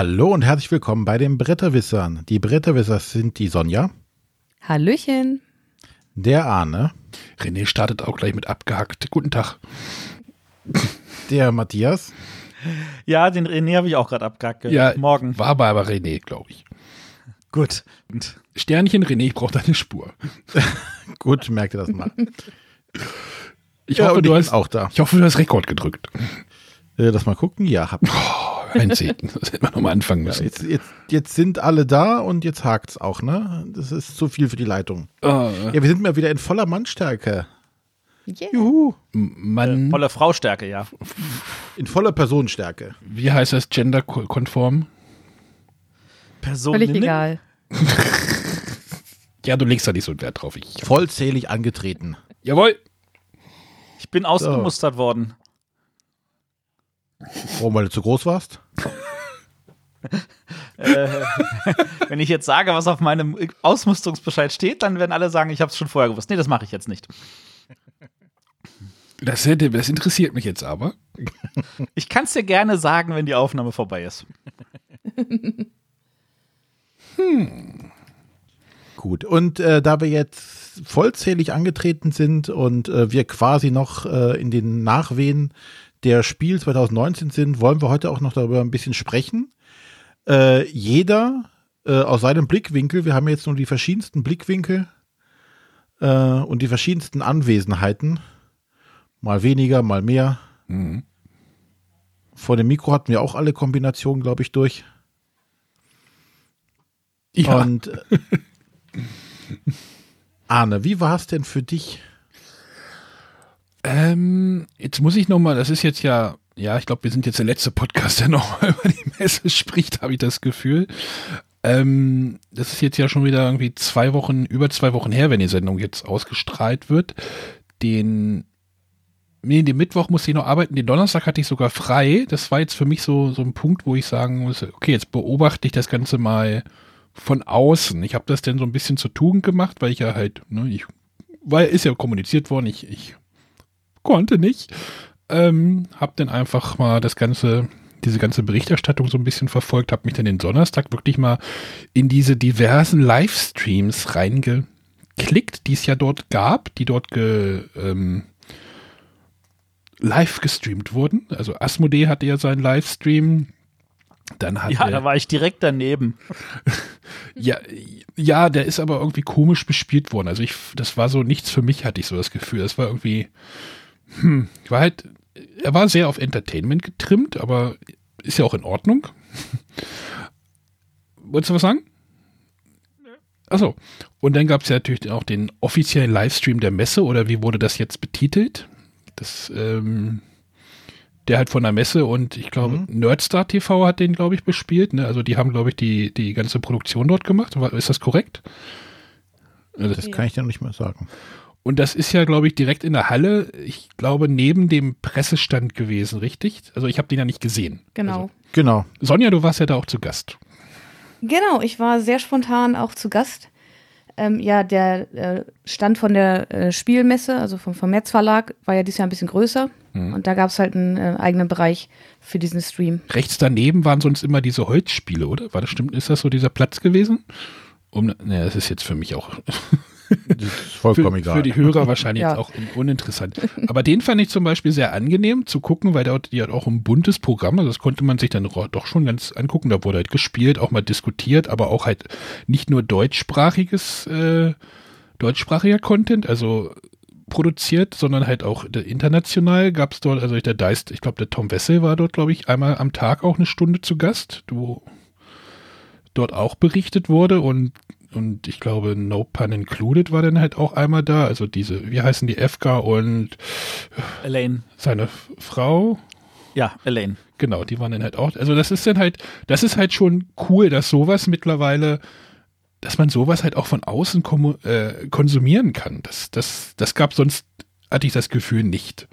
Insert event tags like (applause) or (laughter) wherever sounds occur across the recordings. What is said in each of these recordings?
Hallo und herzlich willkommen bei den Bretterwissern. Die Bretterwisser sind die Sonja. Hallöchen. Der Arne. René startet auch gleich mit abgehackt. Guten Tag. Der Matthias. Ja, den René habe ich auch gerade abgehackt. Ja, morgen. War aber, aber René, glaube ich. Gut. Sternchen René, ich brauche deine Spur. (laughs) Gut, merkt ihr das mal. Ich Ja, hoffe, du ich hast auch da. Ich hoffe, du hast Rekord gedrückt. Äh, Lass mal gucken. Ja, hab. Oh, ein Zehnten. Das hätten wir nochmal anfangen Ja, müssen. jetzt, jetzt, jetzt sind alle da und jetzt hakt's auch, ne? Das ist zu viel für die Leitung. Oh, Ja, wir sind mal wieder in voller Mannstärke. Yeah. Juhu. Mann, Voller Fraustärke, ja. In voller Personenstärke. wie heißt das genderkonform? Person Völlig egal. Ja, du legst da nicht so einen Wert drauf. Ich, Vollzählig angetreten. jawohl. Ich bin ausgemustert worden. Warum, weil du zu groß warst? Äh, (laughs) wenn ich jetzt sage, was auf meinem Ausmusterungsbescheid steht, dann werden alle sagen, ich habe es schon vorher gewusst. Nee, das mache ich jetzt nicht. Das, hätte, das interessiert mich jetzt aber. Ich kann es dir gerne sagen, wenn die Aufnahme vorbei ist. (laughs) Gut, und äh, da wir jetzt vollzählig angetreten sind und äh, wir quasi noch äh, in den Nachwehen der Spiel 2019 sind, wollen wir heute auch noch darüber ein bisschen sprechen. Äh, jeder äh, aus seinem Blickwinkel, wir haben jetzt nur die verschiedensten Blickwinkel äh, und die verschiedensten Anwesenheiten, mal weniger, mal mehr. Mhm. Vor dem Mikro hatten wir auch alle Kombinationen, glaube ich, durch. Ja, Und äh, Arne, wie war es denn für dich? Ähm, jetzt muss ich nochmal, das ist jetzt ja, ja, ich glaube, wir sind jetzt der letzte Podcast, der (laughs) nochmal über die Messe spricht, habe ich das Gefühl. Ähm, das ist jetzt ja schon wieder irgendwie zwei Wochen, über zwei Wochen her, wenn die Sendung jetzt ausgestrahlt wird. Den, nee, den Mittwoch musste ich noch arbeiten, den Donnerstag hatte ich sogar frei. Das war jetzt für mich so, so ein Punkt, wo ich sagen muss, okay, jetzt beobachte ich das Ganze mal von außen. Ich habe das denn so ein bisschen zur Tugend gemacht, weil ich ja halt, ne, ich, weil ist ja kommuniziert worden, ich, ich konnte nicht. Ähm, hab dann einfach mal das ganze, diese ganze Berichterstattung so ein bisschen verfolgt, habe mich dann den Donnerstag wirklich mal in diese diversen Livestreams reingeklickt, die es ja dort gab, die dort ge, ähm, live gestreamt wurden. Also Asmodee hatte ja seinen Livestream. Dann hat Ja, er- da war ich direkt daneben. (laughs) ja, ja, der ist aber irgendwie komisch bespielt worden. Also ich, das war so nichts für mich, hatte ich so das Gefühl. Das war irgendwie, hm, war halt, er war sehr auf Entertainment getrimmt, aber ist ja auch in Ordnung. (laughs) Wolltest du was sagen? Achso. Und dann gab es ja natürlich auch den offiziellen Livestream der Messe, oder wie wurde das jetzt betitelt? Das, ähm, der halt von der Messe und ich glaube, Nerdstar TV hat den, glaube ich, bespielt. Ne? Also die haben, glaube ich, die, die ganze Produktion dort gemacht. Ist das korrekt? Also das, kann ich dir noch nicht mehr sagen. Und das ist ja, glaube ich, direkt in der Halle, ich glaube, neben dem Pressestand gewesen, richtig? Also ich habe den ja nicht gesehen. Genau. Also, Genau. Sonja, du warst ja da auch zu Gast. Genau, ich war sehr spontan auch zu Gast. Ähm, ja, der äh, Stand von der äh, Spielmesse, also vom, vom Metz Verlag, war ja dieses Jahr ein bisschen größer. Und da gab es halt einen äh, eigenen Bereich für diesen Stream. Rechts daneben waren sonst immer diese Holzspiele, oder? War das stimmt? Ist das so dieser Platz gewesen? Um, ne, das ist jetzt für mich auch Das ist vollkommen für, egal. für die Hörer wahrscheinlich (laughs) Ja. jetzt auch un uninteressant. Aber den fand ich zum Beispiel sehr angenehm zu gucken, weil dort die hat auch ein buntes Programm, also das konnte man sich dann doch schon ganz angucken. Da wurde halt gespielt, auch mal diskutiert, aber auch halt nicht nur deutschsprachiges, äh, deutschsprachiger Content, also produziert, sondern halt auch der- international gab es dort, also der Deist, ich glaube, der Tom Wessel war dort, glaube ich, einmal am Tag auch eine Stunde zu Gast, wo dort auch berichtet wurde und und ich glaube, No Pun Included war dann halt auch einmal da. Also diese, wie heißen die, FK und Elaine. seine Frau. Ja, Elaine. Genau, die waren dann halt auch. Also das ist dann halt, das ist halt schon cool, dass sowas mittlerweile, dass man sowas halt auch von außen äh, konsumieren kann. Das, das, das gab sonst, hatte ich das Gefühl nicht.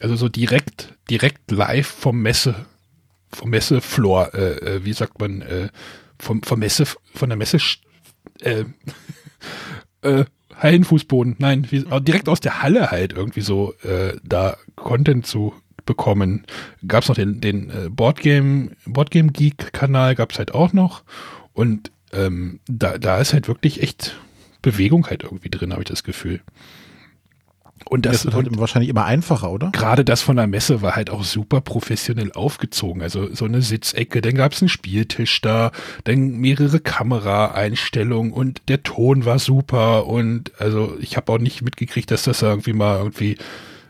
Also so direkt, direkt live vom Messe, vom Messefloor, äh, äh, wie sagt man, äh, vom, vom Messe, von der Messe, äh, (laughs) äh, Hallenfußboden, nein, wie, äh, direkt aus der Halle halt irgendwie so äh, da Content zu bekommen. Gab es noch den, den äh, Boardgame, Boardgame Geek-Kanal, gab es halt auch noch. Und ähm, da, da ist halt wirklich echt Bewegung halt irgendwie drin, habe ich das Gefühl. Und das, das wird halt wahrscheinlich immer einfacher, oder? Gerade das von der Messe war halt auch super professionell aufgezogen. Also so eine Sitzecke, dann gab es einen Spieltisch da, dann mehrere Kameraeinstellungen und der Ton war super. Und also ich habe auch nicht mitgekriegt, dass das irgendwie mal irgendwie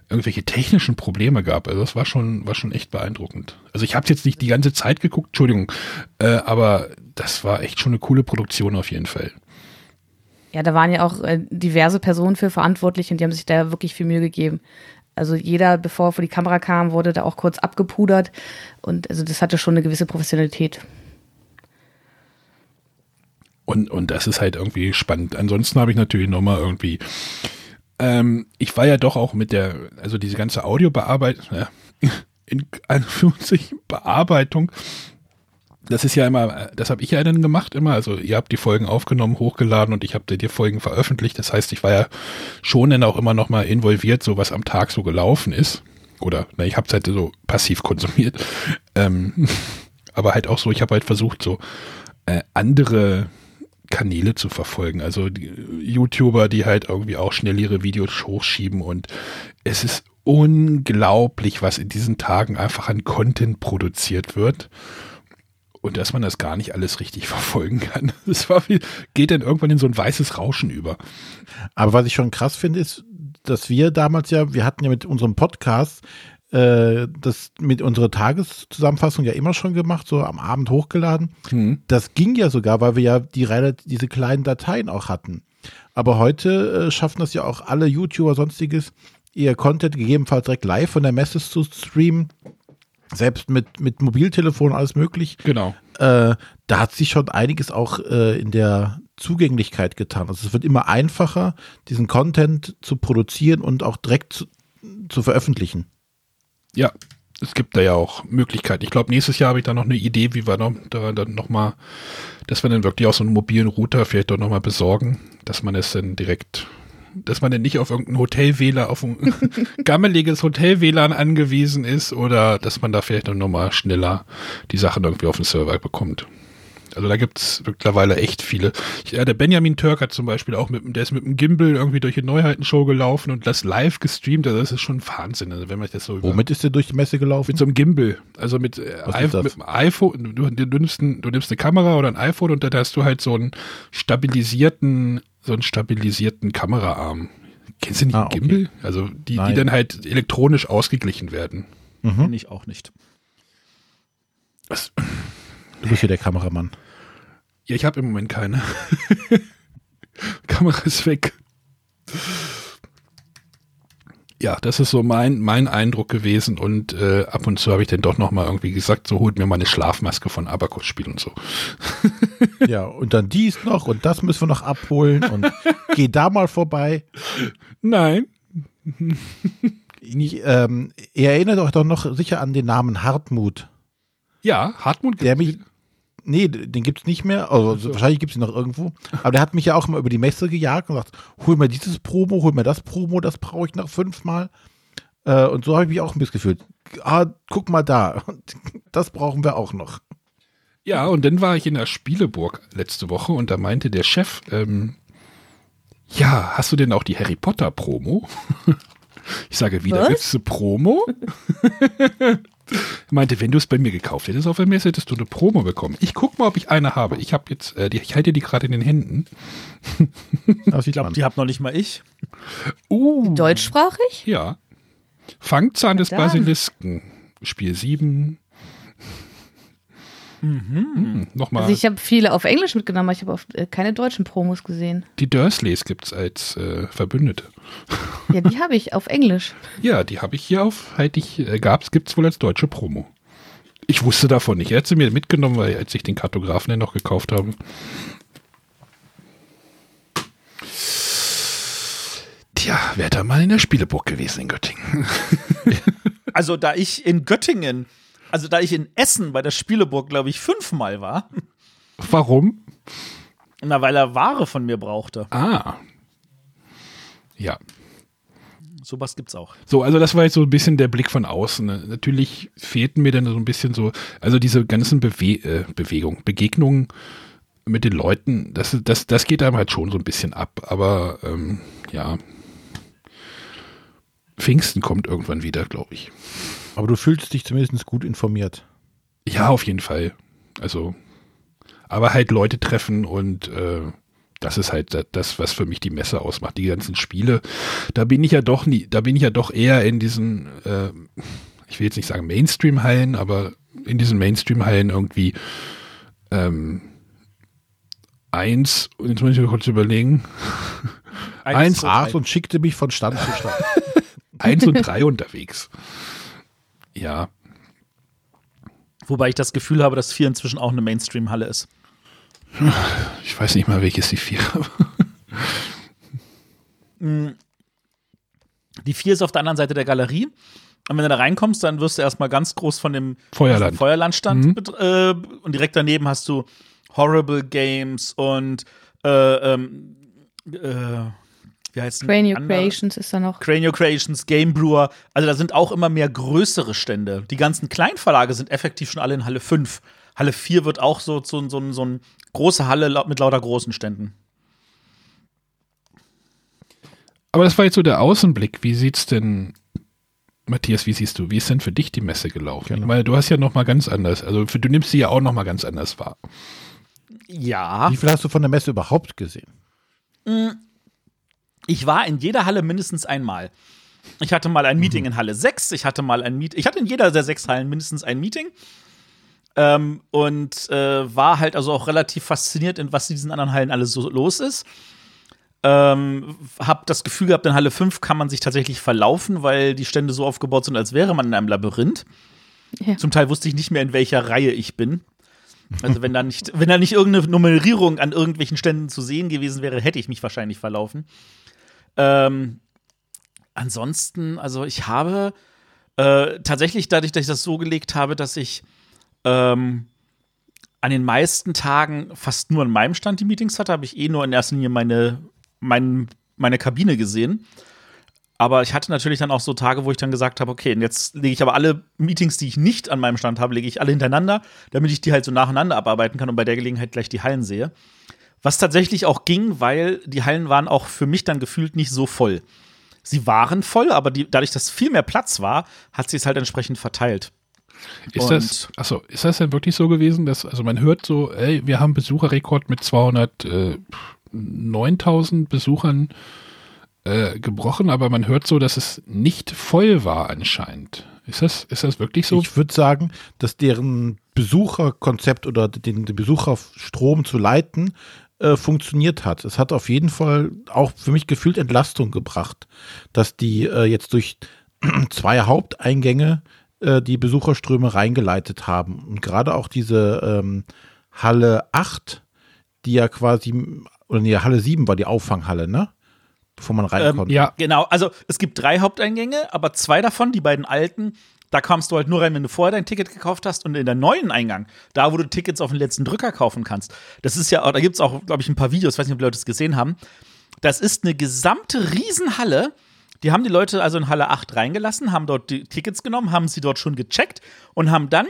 irgendwelche technischen Probleme gab. Also das war schon, war schon echt beeindruckend. Also ich habe jetzt nicht die ganze Zeit geguckt, Entschuldigung, äh, aber das war echt schon eine coole Produktion auf jeden Fall. Ja, da waren ja auch äh, diverse Personen für verantwortlich und die haben sich da wirklich viel Mühe gegeben. Also jeder, bevor er vor die Kamera kam, wurde da auch kurz abgepudert und also das hatte schon eine gewisse Professionalität. Und, und das ist halt irgendwie spannend. Ansonsten habe ich natürlich nochmal irgendwie, ähm, ich war ja doch auch mit der, also diese ganze Audiobearbeitung, (laughs) ja, in Anführungszeichen Bearbeitung das ist ja immer, das habe ich ja dann gemacht immer. Also ihr habt die Folgen aufgenommen, hochgeladen und ich habe die Folgen veröffentlicht. Das heißt, ich war ja schon dann auch immer noch mal involviert, so was am Tag so gelaufen ist. Oder na, ich habe es halt so passiv konsumiert. (laughs) Ähm, (laughs) aber halt auch so, ich habe halt versucht, so äh, andere Kanäle zu verfolgen. Also die YouTuber, die halt irgendwie auch schnell ihre Videos hochschieben und es ist unglaublich, was in diesen Tagen einfach an Content produziert wird und dass man das gar nicht alles richtig (laughs) verfolgen kann. Wie, geht dann irgendwann in so ein weißes Rauschen über. Aber was ich schon krass finde, ist, dass wir damals ja, wir hatten ja mit unserem Podcast äh, das mit unserer Tageszusammenfassung ja immer schon gemacht, so am Abend hochgeladen. Hm. Das ging ja sogar, weil wir ja die diese kleinen Dateien auch hatten. Aber heute äh, schaffen das ja auch alle YouTuber sonstiges, ihr Content gegebenenfalls direkt live von der Messe zu streamen selbst mit, mit Mobiltelefon alles möglich. Genau. Äh, da hat sich schon einiges auch äh, in der Zugänglichkeit getan. Also es wird immer einfacher, diesen Content zu produzieren und auch direkt zu, zu veröffentlichen. Ja, es gibt da ja auch Möglichkeiten. Ich glaube, nächstes Jahr habe ich da noch eine Idee, wie wir noch, da dann noch mal, dass wir dann wirklich auch so einen mobilen Router vielleicht doch noch mal besorgen, dass man es dann direkt dass man denn nicht auf irgendein Hotel-WLAN, auf ein (laughs) gammeliges Hotel-WLAN angewiesen ist oder dass man da vielleicht noch mal schneller die Sachen irgendwie auf den Server bekommt. Also da gibt es mittlerweile echt viele. Ja, der Benjamin Turk hat zum Beispiel auch mit, der ist mit dem Gimbal irgendwie durch die Neuheitenshow gelaufen und das live gestreamt. Also das ist schon Wahnsinn, also wenn man das so Womit ist der durch die Messe gelaufen? Mit so einem Gimbal. Also mit, äh, mit dem iPhone. Du, du, nimmst ein, du nimmst eine Kamera oder ein iPhone und da hast du halt so einen stabilisierten so einen stabilisierten Kameraarm. Kennst du nicht ah, okay. Gimbal? Also die, die dann halt elektronisch ausgeglichen werden. Mhm. Kenn ich auch nicht. Was? Du bist hier der Kameramann. Ja, ich habe im Moment keine. (laughs) Kamera ist weg ja, das ist so mein, mein Eindruck gewesen und äh, ab und zu habe ich dann doch nochmal irgendwie gesagt, so holt mir mal eine Schlafmaske von Abacus Spiel und so. (laughs) ja, und dann dies noch und das müssen wir noch abholen und geh da mal vorbei. Nein. Ich, ähm, ihr erinnert euch doch noch sicher an den Namen Hartmut. Ja, Hartmut. Der mich, Nee, den gibt es nicht mehr. Also, so. Wahrscheinlich gibt es ihn noch irgendwo. Aber der hat mich ja auch immer über die Messe gejagt und gesagt, hol mir dieses Promo, hol mir das Promo, das brauche ich noch fünfmal. Äh, und so habe ich mich auch ein bisschen gefühlt. Ah, guck mal da. (laughs) Das brauchen wir auch noch. Ja, und dann war ich in der Spieleburg letzte Woche und da meinte der Chef, ähm, ja, hast du denn auch die Harry Potter Promo? (laughs) Ich sage, wieder gibt es eine Promo? (laughs) Er meinte, wenn du es bei mir gekauft hättest auf der Messe, hättest du eine Promo bekommen. Ich guck mal, ob ich eine habe. Ich habe jetzt, äh, die, ich halte die gerade in den Händen. (laughs) ich glaube, die habe noch nicht mal ich. Uh, Deutschsprachig? Ja. Fangzahn des Basilisken. Spiel 7. Mhm. Hm, Nochmal. Also ich habe viele auf Englisch mitgenommen, aber ich habe äh, keine deutschen Promos gesehen. Die Dursleys gibt es als äh, Verbündete. Ja, die habe ich auf Englisch. (laughs) Ja, die habe ich hier auf, halt ich, äh, gab's, gibt's wohl als deutsche Promo. Ich wusste davon nicht. Er hat sie mir mitgenommen, weil als ich den Kartografen noch gekauft habe. Tja, wäre da mal in der Spieleburg gewesen in Göttingen. (laughs) also da ich in Göttingen also da ich in Essen bei der Spieleburg, glaube ich, fünfmal war. Warum? Na, weil er Ware von mir brauchte. Ah. Ja. sowas gibt's auch. So, also das war jetzt so ein bisschen der Blick von außen. Ne? Natürlich fehlten mir dann so ein bisschen so, also diese ganzen Bewe äh, Bewegungen, Begegnungen mit den Leuten, das, das, das geht einem halt schon so ein bisschen ab. Aber ähm, ja, Pfingsten kommt irgendwann wieder, glaube ich. Aber du fühlst dich zumindest gut informiert. Ja, auf jeden Fall. Also, aber halt Leute treffen und äh, das ist halt das, was für mich die Messe ausmacht. Die ganzen Spiele, da bin ich ja doch nie, da bin ich ja doch eher in diesen, äh, ich will jetzt nicht sagen Mainstream-Hallen, aber in diesen Mainstream-Hallen irgendwie ähm, eins, und jetzt muss ich mir kurz überlegen. Eins, eins und schickte mich von Stand zu Stand. (laughs) eins und drei unterwegs. Ja. Wobei ich das Gefühl habe, dass vier inzwischen auch eine Mainstream-Halle ist. (laughs) Ich weiß nicht mal, welches die vier. (laughs) Mm. die vier ist auf der anderen Seite der Galerie. Und wenn du da reinkommst, dann wirst du erstmal ganz groß von dem Feuerland, Feuerlandstand mhm. äh, und direkt daneben hast du Horrible Games und äh, ähm, äh, wie heißt Cranio Creations ist da noch. Cranio Creations, Game Brewer. Also da sind auch immer mehr größere Stände. Die ganzen Kleinverlage sind effektiv schon alle in Halle 5. Halle 4 wird auch so, so, so, so eine große Halle mit lauter großen Ständen. Aber das war jetzt so der Außenblick. Wie sieht's denn, Matthias, wie siehst du, wie ist denn für dich die Messe gelaufen? Genau. Weil du hast ja noch mal ganz anders, also für, du nimmst sie ja auch noch mal ganz anders wahr. Ja. Wie viel hast du von der Messe überhaupt gesehen? Mm, ich war in jeder Halle mindestens einmal. Ich hatte mal ein mhm. Meeting mhm. in Halle 6, ich hatte mal ein Meeting, ich hatte in jeder der sechs Hallen mindestens ein Meeting. Ähm, und äh, war halt also auch relativ fasziniert, in was in diesen anderen Hallen alles so los ist. Ähm, hab das Gefühl gehabt, in Halle 5 kann man sich tatsächlich verlaufen, weil die Stände so aufgebaut sind, als wäre man in einem Labyrinth. Ja. Zum Teil wusste ich nicht mehr, in welcher Reihe ich bin. Also wenn da nicht, wenn da nicht irgendeine Nummerierung an irgendwelchen Ständen zu sehen gewesen wäre, hätte ich mich wahrscheinlich verlaufen. Ähm, ansonsten, also ich habe äh, tatsächlich dadurch, dass ich das so gelegt habe, dass ich ähm, an den meisten Tagen fast nur an meinem Stand die Meetings hatte, habe ich eh nur in erster Linie meine, mein, meine Kabine gesehen. Aber ich hatte natürlich dann auch so Tage, wo ich dann gesagt habe, okay, jetzt lege ich aber alle Meetings, die ich nicht an meinem Stand habe, lege ich alle hintereinander, damit ich die halt so nacheinander abarbeiten kann und bei der Gelegenheit gleich die Hallen sehe. Was tatsächlich auch ging, weil die Hallen waren auch für mich dann gefühlt nicht so voll. Sie waren voll, aber die, dadurch, dass viel mehr Platz war, hat sie es halt entsprechend verteilt. Ist und das, achso, ist das denn wirklich so gewesen, dass, also man hört so, ey, wir haben Besucherrekord mit 209.000 Besuchern äh, gebrochen, aber man hört so, dass es nicht voll war anscheinend. Ist das, ist das wirklich so? Ich würde sagen, dass deren Besucherkonzept oder den, den Besucherstrom zu leiten äh, funktioniert hat. Es hat auf jeden Fall auch für mich gefühlt Entlastung gebracht, dass die äh, jetzt durch (clears throat) zwei Haupteingänge äh, die Besucherströme reingeleitet haben. Und gerade auch diese ähm, Halle 8, die ja quasi, oder nee, Halle 7 war die Auffanghalle, ne? Bevor man rein ähm, Ja, genau. Also es gibt drei Haupteingänge, aber zwei davon, die beiden alten, da kamst du halt nur rein, wenn du vorher dein Ticket gekauft hast. Und in der neuen Eingang, da wo du Tickets auf den letzten Drücker kaufen kannst, das ist ja, da gibt es auch, glaube ich, ein paar Videos, weiß nicht, ob die Leute das gesehen haben. Das ist eine gesamte Riesenhalle. Die haben die Leute also in Halle 8 reingelassen, haben dort die Tickets genommen, haben sie dort schon gecheckt und haben dann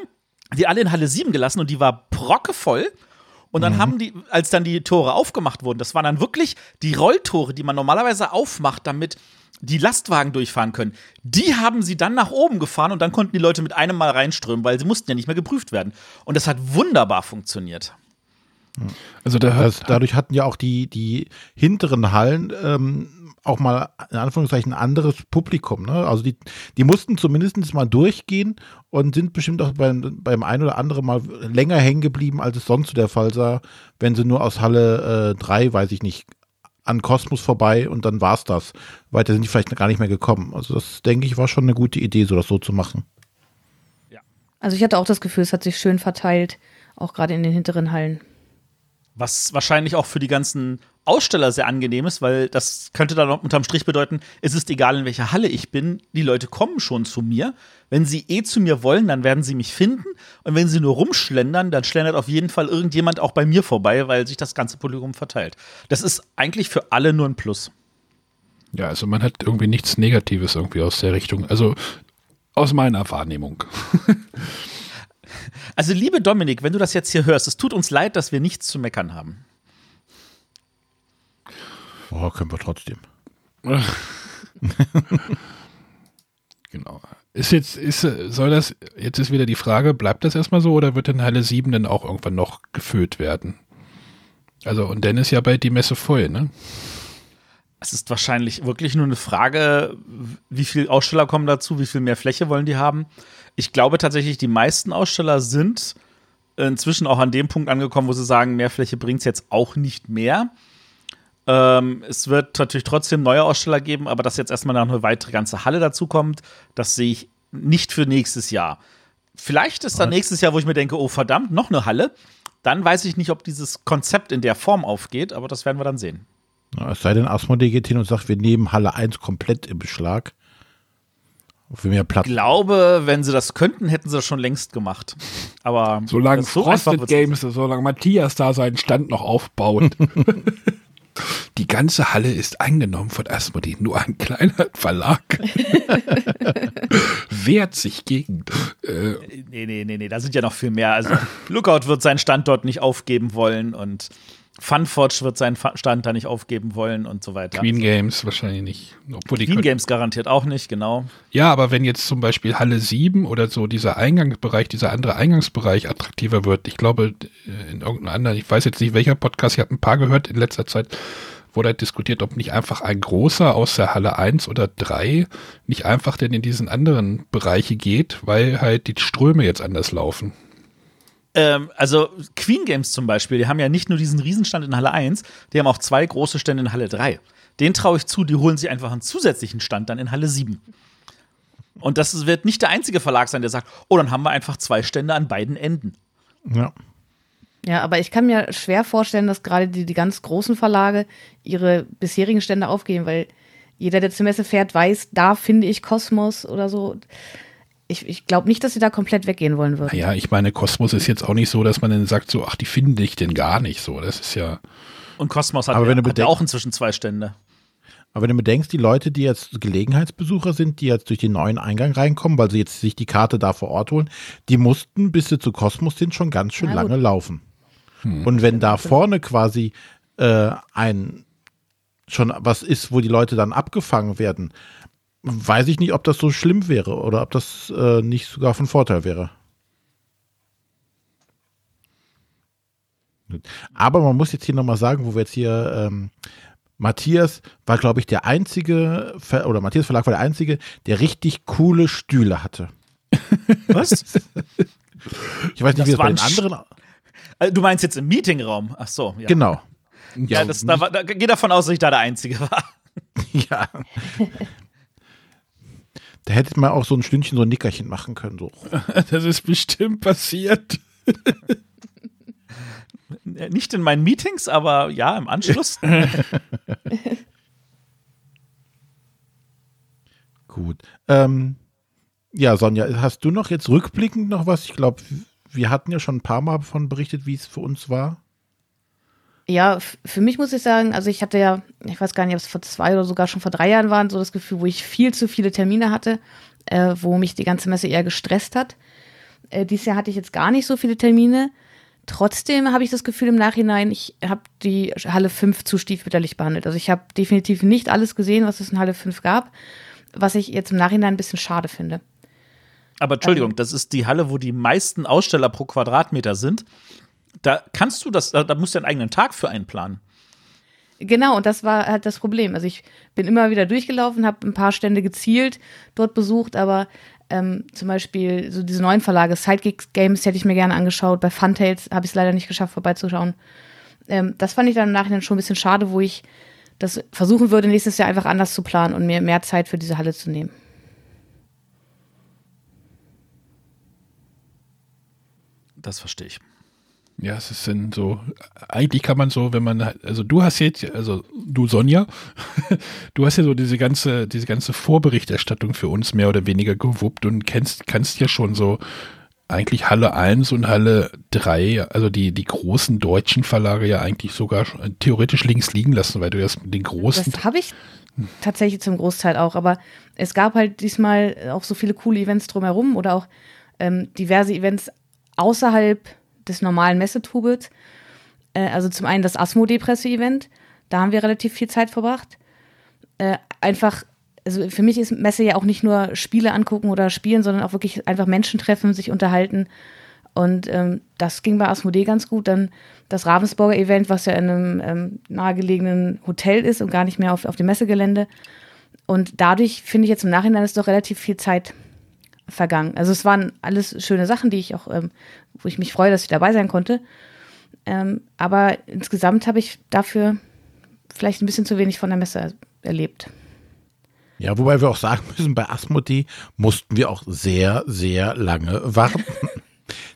die alle in Halle 7 gelassen und die war brockevoll. Und dann mhm. haben die, als dann die Tore aufgemacht wurden, das waren dann wirklich die Rolltore, die man normalerweise aufmacht, damit die Lastwagen durchfahren können. Die haben sie dann nach oben gefahren und dann konnten die Leute mit einem Mal reinströmen, weil sie mussten ja nicht mehr geprüft werden. Und das hat wunderbar funktioniert. Also da das, dadurch hatten ja auch die, die hinteren Hallen ähm, auch mal in Anführungszeichen ein anderes Publikum. Ne? Also die, die mussten zumindest mal durchgehen und sind bestimmt auch beim, beim ein oder anderen mal länger hängen geblieben, als es sonst der Fall war, wenn sie nur aus Halle 3, äh, weiß ich nicht, an Kosmos vorbei und dann war es das. Weiter sind die vielleicht gar nicht mehr gekommen. Also das, denke ich, war schon eine gute Idee, so das so zu machen. Ja. Also ich hatte auch das Gefühl, es hat sich schön verteilt, auch gerade in den hinteren Hallen. Was wahrscheinlich auch für die ganzen Aussteller sehr angenehm ist, weil das könnte dann unterm Strich bedeuten, es ist egal, in welcher Halle ich bin, die Leute kommen schon zu mir. Wenn sie eh zu mir wollen, dann werden sie mich finden. Und wenn sie nur rumschlendern, dann schlendert auf jeden Fall irgendjemand auch bei mir vorbei, weil sich das ganze Publikum verteilt. Das ist eigentlich für alle nur ein Plus. Ja, also man hat irgendwie nichts Negatives irgendwie aus der Richtung. Also aus meiner Wahrnehmung. (laughs) Also, liebe Dominik, wenn du das jetzt hier hörst, es tut uns leid, dass wir nichts zu meckern haben. Oh, können wir trotzdem. (laughs) genau. Ist jetzt, ist, soll das, jetzt ist wieder die Frage, bleibt das erstmal so oder wird in Halle 7 dann auch irgendwann noch gefüllt werden? Also, und dann ist ja bald die Messe voll, ne? Es ist wahrscheinlich wirklich nur eine Frage, wie viele Aussteller kommen dazu, wie viel mehr Fläche wollen die haben. Ich glaube tatsächlich, die meisten Aussteller sind inzwischen auch an dem Punkt angekommen, wo sie sagen, mehr Fläche bringt es jetzt auch nicht mehr. Ähm, es wird natürlich trotzdem neue Aussteller geben, aber dass jetzt erstmal noch eine weitere ganze Halle dazukommt, das sehe ich nicht für nächstes Jahr. Vielleicht ist dann nächstes Jahr, wo ich mir denke, oh verdammt, noch eine Halle. Dann weiß ich nicht, ob dieses Konzept in der Form aufgeht, aber das werden wir dann sehen. Ja, es sei denn, Asmodee geht hin und sagt, wir nehmen Halle 1 komplett im Beschlag. Für mehr Platz. Ich glaube, wenn sie das könnten, hätten sie das schon längst gemacht. Aber solange so Frosted Games, solange Matthias da seinen Stand noch aufbaut. (laughs) (laughs) Die ganze Halle ist eingenommen von Asmodee. Nur ein kleiner Verlag (laughs) wehrt sich gegen. Äh, nee, nee, nee, nee, da sind ja noch viel mehr. Also Lookout wird seinen Standort nicht aufgeben wollen und Funforge wird seinen Stand da nicht aufgeben wollen und so weiter. Queen Games wahrscheinlich nicht. Obwohl Queen Games garantiert auch nicht, genau. Ja, aber wenn jetzt zum Beispiel Halle 7 oder so dieser Eingangsbereich, dieser andere Eingangsbereich attraktiver wird, ich glaube, in irgendeinem anderen, ich weiß jetzt nicht welcher Podcast, ich habe ein paar gehört in letzter Zeit, wurde halt diskutiert, ob nicht einfach ein großer aus der Halle 1 oder 3 nicht einfach denn in diesen anderen Bereiche geht, weil halt die Ströme jetzt anders laufen. Ähm, also Queen Games zum Beispiel, die haben ja nicht nur diesen Riesenstand in Halle 1, die haben auch zwei große Stände in Halle 3. Den traue ich zu, die holen sich einfach einen zusätzlichen Stand dann in Halle 7. Und das wird nicht der einzige Verlag sein, der sagt, oh, dann haben wir einfach zwei Stände an beiden Enden. Ja. Ja, aber ich kann mir schwer vorstellen, dass gerade die, die ganz großen Verlage ihre bisherigen Stände aufgeben, weil jeder, der zur Messe fährt, weiß, da finde ich Kosmos oder so ich, ich glaube nicht, dass sie da komplett weggehen wollen würden. Ja, ich meine, Kosmos ist jetzt auch nicht so, dass man dann sagt, so, ach, die finde ich denn gar nicht so. Das ist ja. Und Kosmos hat, aber wenn ja, hat ja auch inzwischen zwei Stände. Aber wenn du bedenkst, die Leute, die jetzt Gelegenheitsbesucher sind, die jetzt durch den neuen Eingang reinkommen, weil sie jetzt sich die Karte da vor Ort holen, die mussten, bis sie zu Kosmos sind, schon ganz schön lange laufen. Hm. Und wenn da vorne quasi äh, ein schon was ist, wo die Leute dann abgefangen werden, weiß ich nicht, ob das so schlimm wäre oder ob das äh, nicht sogar von Vorteil wäre. Aber man muss jetzt hier nochmal sagen, wo wir jetzt hier, ähm, Matthias war, glaube ich, der einzige, oder Matthias Verlag war der einzige, der richtig coole Stühle hatte. (laughs) Was? ich weiß nicht, das wie das bei den anderen. Also, du meinst jetzt im Meetingraum? Ach so, ja. Genau. Ja, das, da, da, geh davon aus, dass ich da der Einzige war. (laughs) ja. Da hätte man auch so ein Stündchen so ein Nickerchen machen können. So. (laughs) Das ist bestimmt passiert. Nicht in meinen Meetings, aber ja, im Anschluss. (laughs) Gut. Ähm, ja, Sonja, hast du noch jetzt rückblickend noch was? Ich glaube, wir hatten ja schon ein paar Mal davon berichtet, wie es für uns war. Ja, für mich muss ich sagen, also ich hatte ja, ich weiß gar nicht, ob es vor zwei oder sogar schon vor drei Jahren waren, so das Gefühl, wo ich viel zu viele Termine hatte, äh, wo mich die ganze Messe eher gestresst hat. Äh, dieses Jahr hatte ich jetzt gar nicht so viele Termine. Trotzdem habe ich das Gefühl im Nachhinein, ich habe die Halle 5 zu stiefmütterlich behandelt. Also ich habe definitiv nicht alles gesehen, was es in Halle 5 gab, was ich jetzt im Nachhinein ein bisschen schade finde. Aber Entschuldigung, ähm, das ist die Halle, wo die meisten Aussteller pro Quadratmeter sind. Da kannst du das, da musst du einen eigenen Tag für einplanen. Genau, und das war halt das Problem. Also ich bin immer wieder durchgelaufen, habe ein paar Stände gezielt dort besucht, aber ähm, zum Beispiel so diese neuen Verlage, Sidekick Games hätte ich mir gerne angeschaut, bei Funtails habe ich es leider nicht geschafft, vorbeizuschauen. Ähm, das fand ich dann im Nachhinein schon ein bisschen schade, wo ich das versuchen würde, nächstes Jahr einfach anders zu planen und mir mehr Zeit für diese Halle zu nehmen. Das verstehe ich. Ja, es ist dann so, eigentlich kann man so, wenn man, also du hast jetzt, also du Sonja, (laughs) du hast ja so diese ganze, diese ganze Vorberichterstattung für uns mehr oder weniger gewuppt und kennst, kannst ja schon so eigentlich Halle 1 und Halle 3, also die, die großen deutschen Verlage ja eigentlich sogar theoretisch links liegen lassen, weil du das den großen. Das habe ich tatsächlich zum Großteil auch. Aber es gab halt diesmal auch so viele coole Events drumherum oder auch ähm, diverse Events außerhalb des normalen Messetrubels. Äh, also zum einen das Asmodee-Presse-Event, da haben wir relativ viel Zeit verbracht. Äh, einfach, also für mich ist Messe ja auch nicht nur Spiele angucken oder spielen, sondern auch wirklich einfach Menschen treffen, sich unterhalten. Und ähm, das ging bei Asmodee ganz gut. Dann das Ravensburger Event, was ja in einem ähm, nahegelegenen Hotel ist und gar nicht mehr auf, auf dem Messegelände. Und dadurch finde ich jetzt im Nachhinein ist doch relativ viel Zeit vergangen. Also es waren alles schöne Sachen, die ich auch, ähm, wo ich mich freue, dass ich dabei sein konnte. Ähm, aber insgesamt habe ich dafür vielleicht ein bisschen zu wenig von der Messe erlebt. Ja, wobei wir auch sagen müssen, bei Asmodee mussten wir auch sehr, sehr lange warten.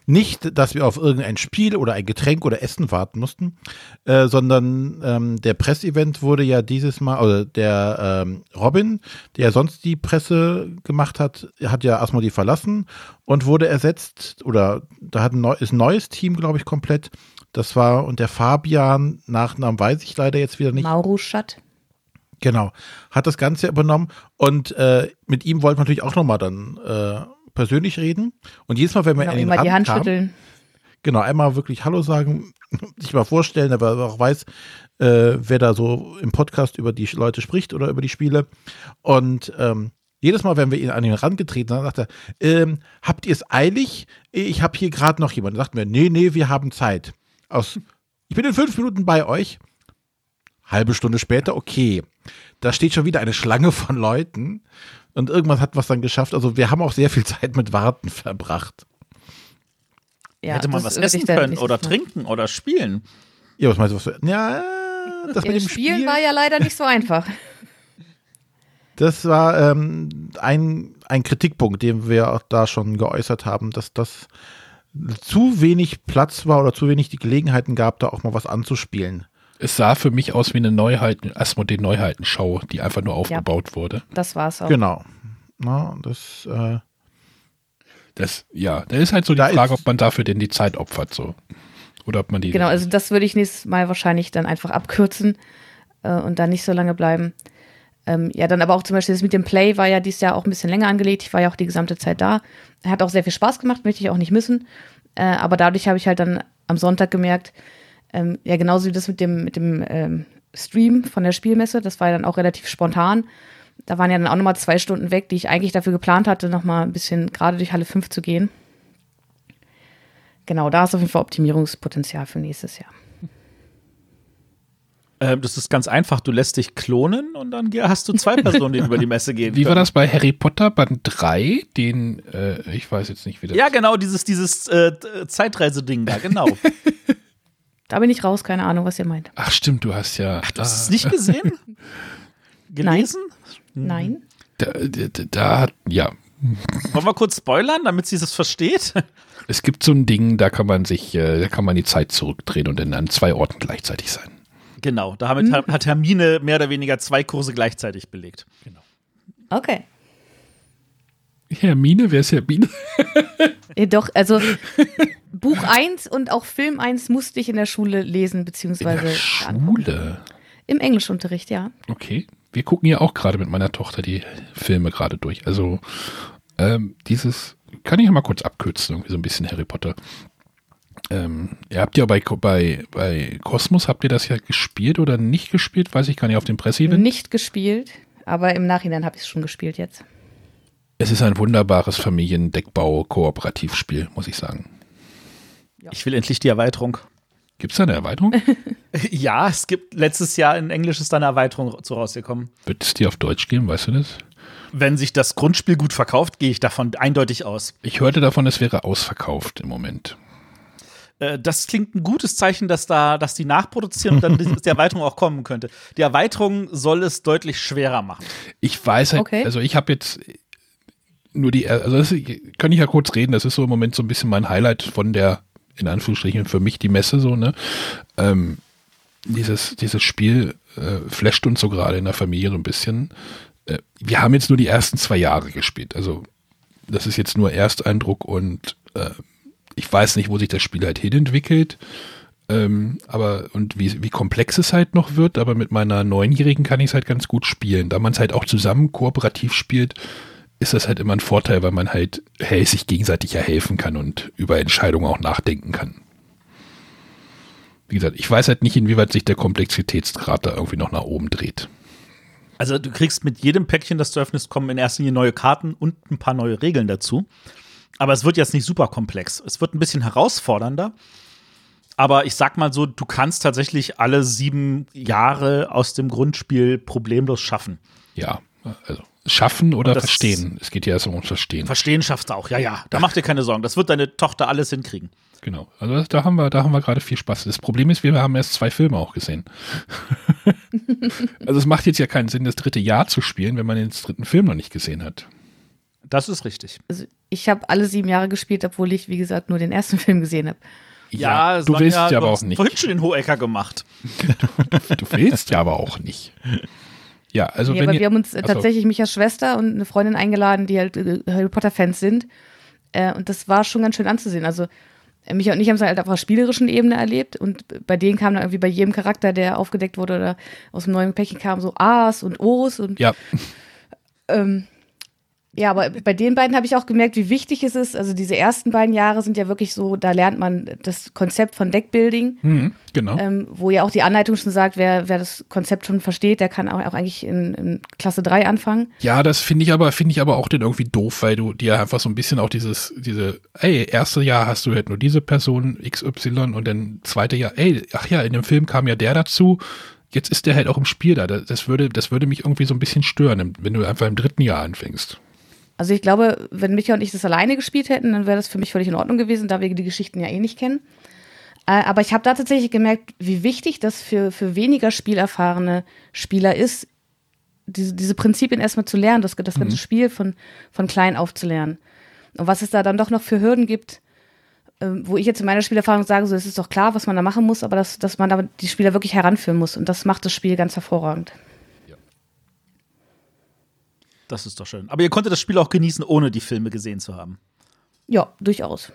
Nicht, dass wir auf irgendein Spiel oder ein Getränk oder Essen warten mussten, äh, sondern ähm, der Pressevent wurde ja dieses Mal, oder der ähm, Robin, der sonst die Presse gemacht hat, hat ja Asmodee verlassen und wurde ersetzt, oder da hat ein neu, ist ein neues Team, glaube ich, komplett. Das war, und der Fabian, Nachnamen weiß ich leider jetzt wieder nicht. Mauro Schatt. Genau, hat das Ganze übernommen und äh, mit ihm wollten wir natürlich auch nochmal dann äh, persönlich reden. Und jedes Mal, wenn wir Genau, in den immer die Hand kamen, schütteln. Genau, einmal wirklich Hallo sagen, (laughs) sich mal vorstellen, aber auch weiß, äh, wer da so im Podcast über die Leute spricht oder über die Spiele. Und ähm, jedes Mal, wenn wir ihn an ihn herangetreten haben, sagt er, ähm, habt ihr es eilig? Ich habe hier gerade noch jemanden. Sagt mir, nee, nee, wir haben Zeit. Aus, ich bin in fünf Minuten bei euch. Halbe Stunde später, okay. Da steht schon wieder eine Schlange von Leuten. Und irgendwas hat was dann geschafft. Also wir haben auch sehr viel Zeit mit Warten verbracht. Ja, Hätte man was essen können oder trinken oder spielen. Ja, was meinst du? Was du ja, das Ja, mit dem Spielen Spiel, war ja leider nicht so einfach. (laughs) das war ähm, ein, ein Kritikpunkt, den wir auch da schon geäußert haben, dass das zu wenig Platz war oder zu wenig die Gelegenheiten gab, da auch mal was anzuspielen. Es sah für mich aus wie eine Neuheiten, Asmodee Neuheitenschau, die einfach nur aufgebaut wurde. Das war's auch. Genau. Na, das, äh, Das, ja, da ist halt so die Frage, ob man dafür denn die Zeit opfert, so. Oder ob man die. Genau, also das würde ich nächstes Mal wahrscheinlich dann einfach abkürzen äh, und dann nicht so lange bleiben. Ähm, ja, dann aber auch zum Beispiel das mit dem Play war ja dieses Jahr auch ein bisschen länger angelegt. Ich war ja auch die gesamte Zeit da. Hat auch sehr viel Spaß gemacht, möchte ich auch nicht missen. Äh, aber dadurch habe ich halt dann am Sonntag gemerkt, ähm, ja, genauso wie das mit dem, mit dem ähm, Stream von der Spielmesse, das war ja dann auch relativ spontan. Da waren ja dann auch nochmal zwei Stunden weg, die ich eigentlich dafür geplant hatte, nochmal ein bisschen gerade durch Halle 5 zu gehen. Genau, da ist auf jeden Fall Optimierungspotenzial für nächstes Jahr. Ähm, das ist ganz einfach. Du lässt dich klonen und dann hast du zwei Personen, die (laughs) über die Messe gehen. Wie war können. das bei Harry Potter Band 3? Den, äh, ich weiß jetzt nicht, wie das Ja, genau, dieses, dieses äh, Zeitreiseding da, genau. (laughs) Da bin ich raus, keine Ahnung, was ihr meint. Ach, stimmt, du hast ja. Du hast es nicht gesehen? (laughs) Gelesen? Nein? Da, da, da, da hat, ja. Wollen wir kurz spoilern, damit sie es versteht? (laughs) Es gibt so ein Ding, da kann man sich, äh, da kann man die Zeit zurückdrehen und in an zwei Orten gleichzeitig sein. Genau, damit hat- hat Hermine mehr oder weniger zwei Kurse gleichzeitig belegt. Okay. Hermine, wer ist Hermine? (laughs) Ja, doch, also Buch 1 und auch Film 1 musste ich in der Schule lesen, In beziehungsweise der Schule. im Englischunterricht, ja. Okay. Wir gucken ja auch gerade mit meiner Tochter die Filme gerade durch. Also ähm, dieses kann ich ja mal kurz abkürzen, irgendwie so ein bisschen Harry Potter. Ähm, ihr habt ja bei, bei, bei Cosmos, habt ihr das ja gespielt oder nicht gespielt? Weiß ich gar nicht, auf dem Presseevent. Nicht gespielt, aber im Nachhinein habe ich es schon gespielt jetzt. Es ist ein wunderbares Familiendeckbau-Kooperativspiel, muss ich sagen. Ich will endlich die Erweiterung. Gibt es da eine Erweiterung? (laughs) Ja, es gibt letztes Jahr in Englisch ist da eine Erweiterung zu rausgekommen. Wird es die auf Deutsch geben, weißt du das? Wenn sich das Grundspiel gut verkauft, gehe ich davon eindeutig aus. Ich hörte davon, es wäre ausverkauft im Moment. Äh, Das klingt ein gutes Zeichen, dass da, dass die nachproduzieren und dann die (laughs) Erweiterung auch kommen könnte. Die Erweiterung soll es deutlich schwerer machen. Ich weiß halt, Okay. also ich habe jetzt nur die, also das kann ich ja kurz reden, das ist so im Moment so ein bisschen mein Highlight von der, in Anführungsstrichen, für mich die Messe so, ne? Ähm, dieses, dieses Spiel äh, flasht uns so gerade in der Familie so ein bisschen. Äh, wir haben jetzt nur die ersten zwei Jahre gespielt, also das ist jetzt nur Ersteindruck und äh, ich weiß nicht, wo sich das Spiel halt hinentwickelt. Ähm, aber und wie, wie komplex es halt noch wird, aber mit meiner Neunjährigen kann ich es halt ganz gut spielen. Da man es halt auch zusammen kooperativ spielt, ist das halt immer ein Vorteil, weil man halt hey, sich gegenseitig ja helfen kann und über Entscheidungen auch nachdenken kann. Wie gesagt, ich weiß halt nicht, inwieweit sich der Komplexitätsgrad da irgendwie noch nach oben dreht. Also du kriegst mit jedem Päckchen, das du öffnest, kommen in erster Linie neue Karten und ein paar neue Regeln dazu. Aber es wird jetzt nicht super komplex. Es wird ein bisschen herausfordernder. Aber ich sag mal so, du kannst tatsächlich alle sieben Jahre aus dem Grundspiel problemlos schaffen. Ja, also schaffen oder verstehen. Es geht ja erst um Verstehen. Verstehen schaffst du auch, ja, ja. Da mach dir keine Sorgen. Das wird deine Tochter alles hinkriegen. Genau. Also da haben wir, da haben wir gerade viel Spaß. Das Problem ist, wir haben erst zwei Filme auch gesehen. (laughs) also es macht jetzt ja keinen Sinn, das dritte Jahr zu spielen, wenn man den dritten Film noch nicht gesehen hat. Das ist richtig. Also ich habe alle sieben Jahre gespielt, obwohl ich, wie gesagt, nur den ersten (laughs) Film gesehen habe. Ja, ja du willst ja, aber auch nicht. Vorhin schon den Hohecker gemacht. (laughs) du, du willst ja aber auch nicht. Ja, also nee, wenn aber ihr, wir haben uns also, tatsächlich mich als Schwester und eine Freundin eingeladen, die halt äh, Harry Potter Fans sind. Äh, und das war schon ganz schön anzusehen. Also äh, Micha und ich haben es halt auf einer spielerischen Ebene erlebt und bei denen kam dann irgendwie bei jedem Charakter, der aufgedeckt wurde oder aus dem neuen Päckchen kam, so A's und O's und ja. ähm, ja, aber bei den beiden habe ich auch gemerkt, wie wichtig es ist. Also diese ersten beiden Jahre sind ja wirklich so, da lernt man das Konzept von Deckbuilding. Mhm, genau. Ähm, wo ja auch die Anleitung schon sagt, wer, wer das Konzept schon versteht, der kann auch, auch eigentlich in, in Klasse 3 anfangen. Ja, das finde ich aber, finde ich aber auch den irgendwie doof, weil du dir einfach so ein bisschen auch dieses, diese, ey, erste Jahr hast du halt nur diese Person XY und dann zweite Jahr, ey, ach ja, in dem Film kam ja der dazu jetzt ist der halt auch im Spiel da. Das würde, das würde mich irgendwie so ein bisschen stören, wenn du einfach im dritten Jahr anfängst. Also ich glaube, wenn Micha und ich das alleine gespielt hätten, dann wäre das für mich völlig in Ordnung gewesen, da wir die Geschichten ja eh nicht kennen. Äh, aber ich habe da tatsächlich gemerkt, wie wichtig das für, für weniger spielerfahrene Spieler ist, diese, diese Prinzipien erstmal zu lernen, das, das ganze mhm. Spiel von, von klein auf zu lernen. Und was es da dann doch noch für Hürden gibt, äh, wo ich jetzt in meiner Spielerfahrung sage, so es ist doch klar, was man da machen muss, aber dass, dass man da die Spieler wirklich heranführen muss. Und das macht das Spiel ganz hervorragend. Das ist doch schön. Aber ihr konntet das Spiel auch genießen, ohne die Filme gesehen zu haben. Ja, durchaus.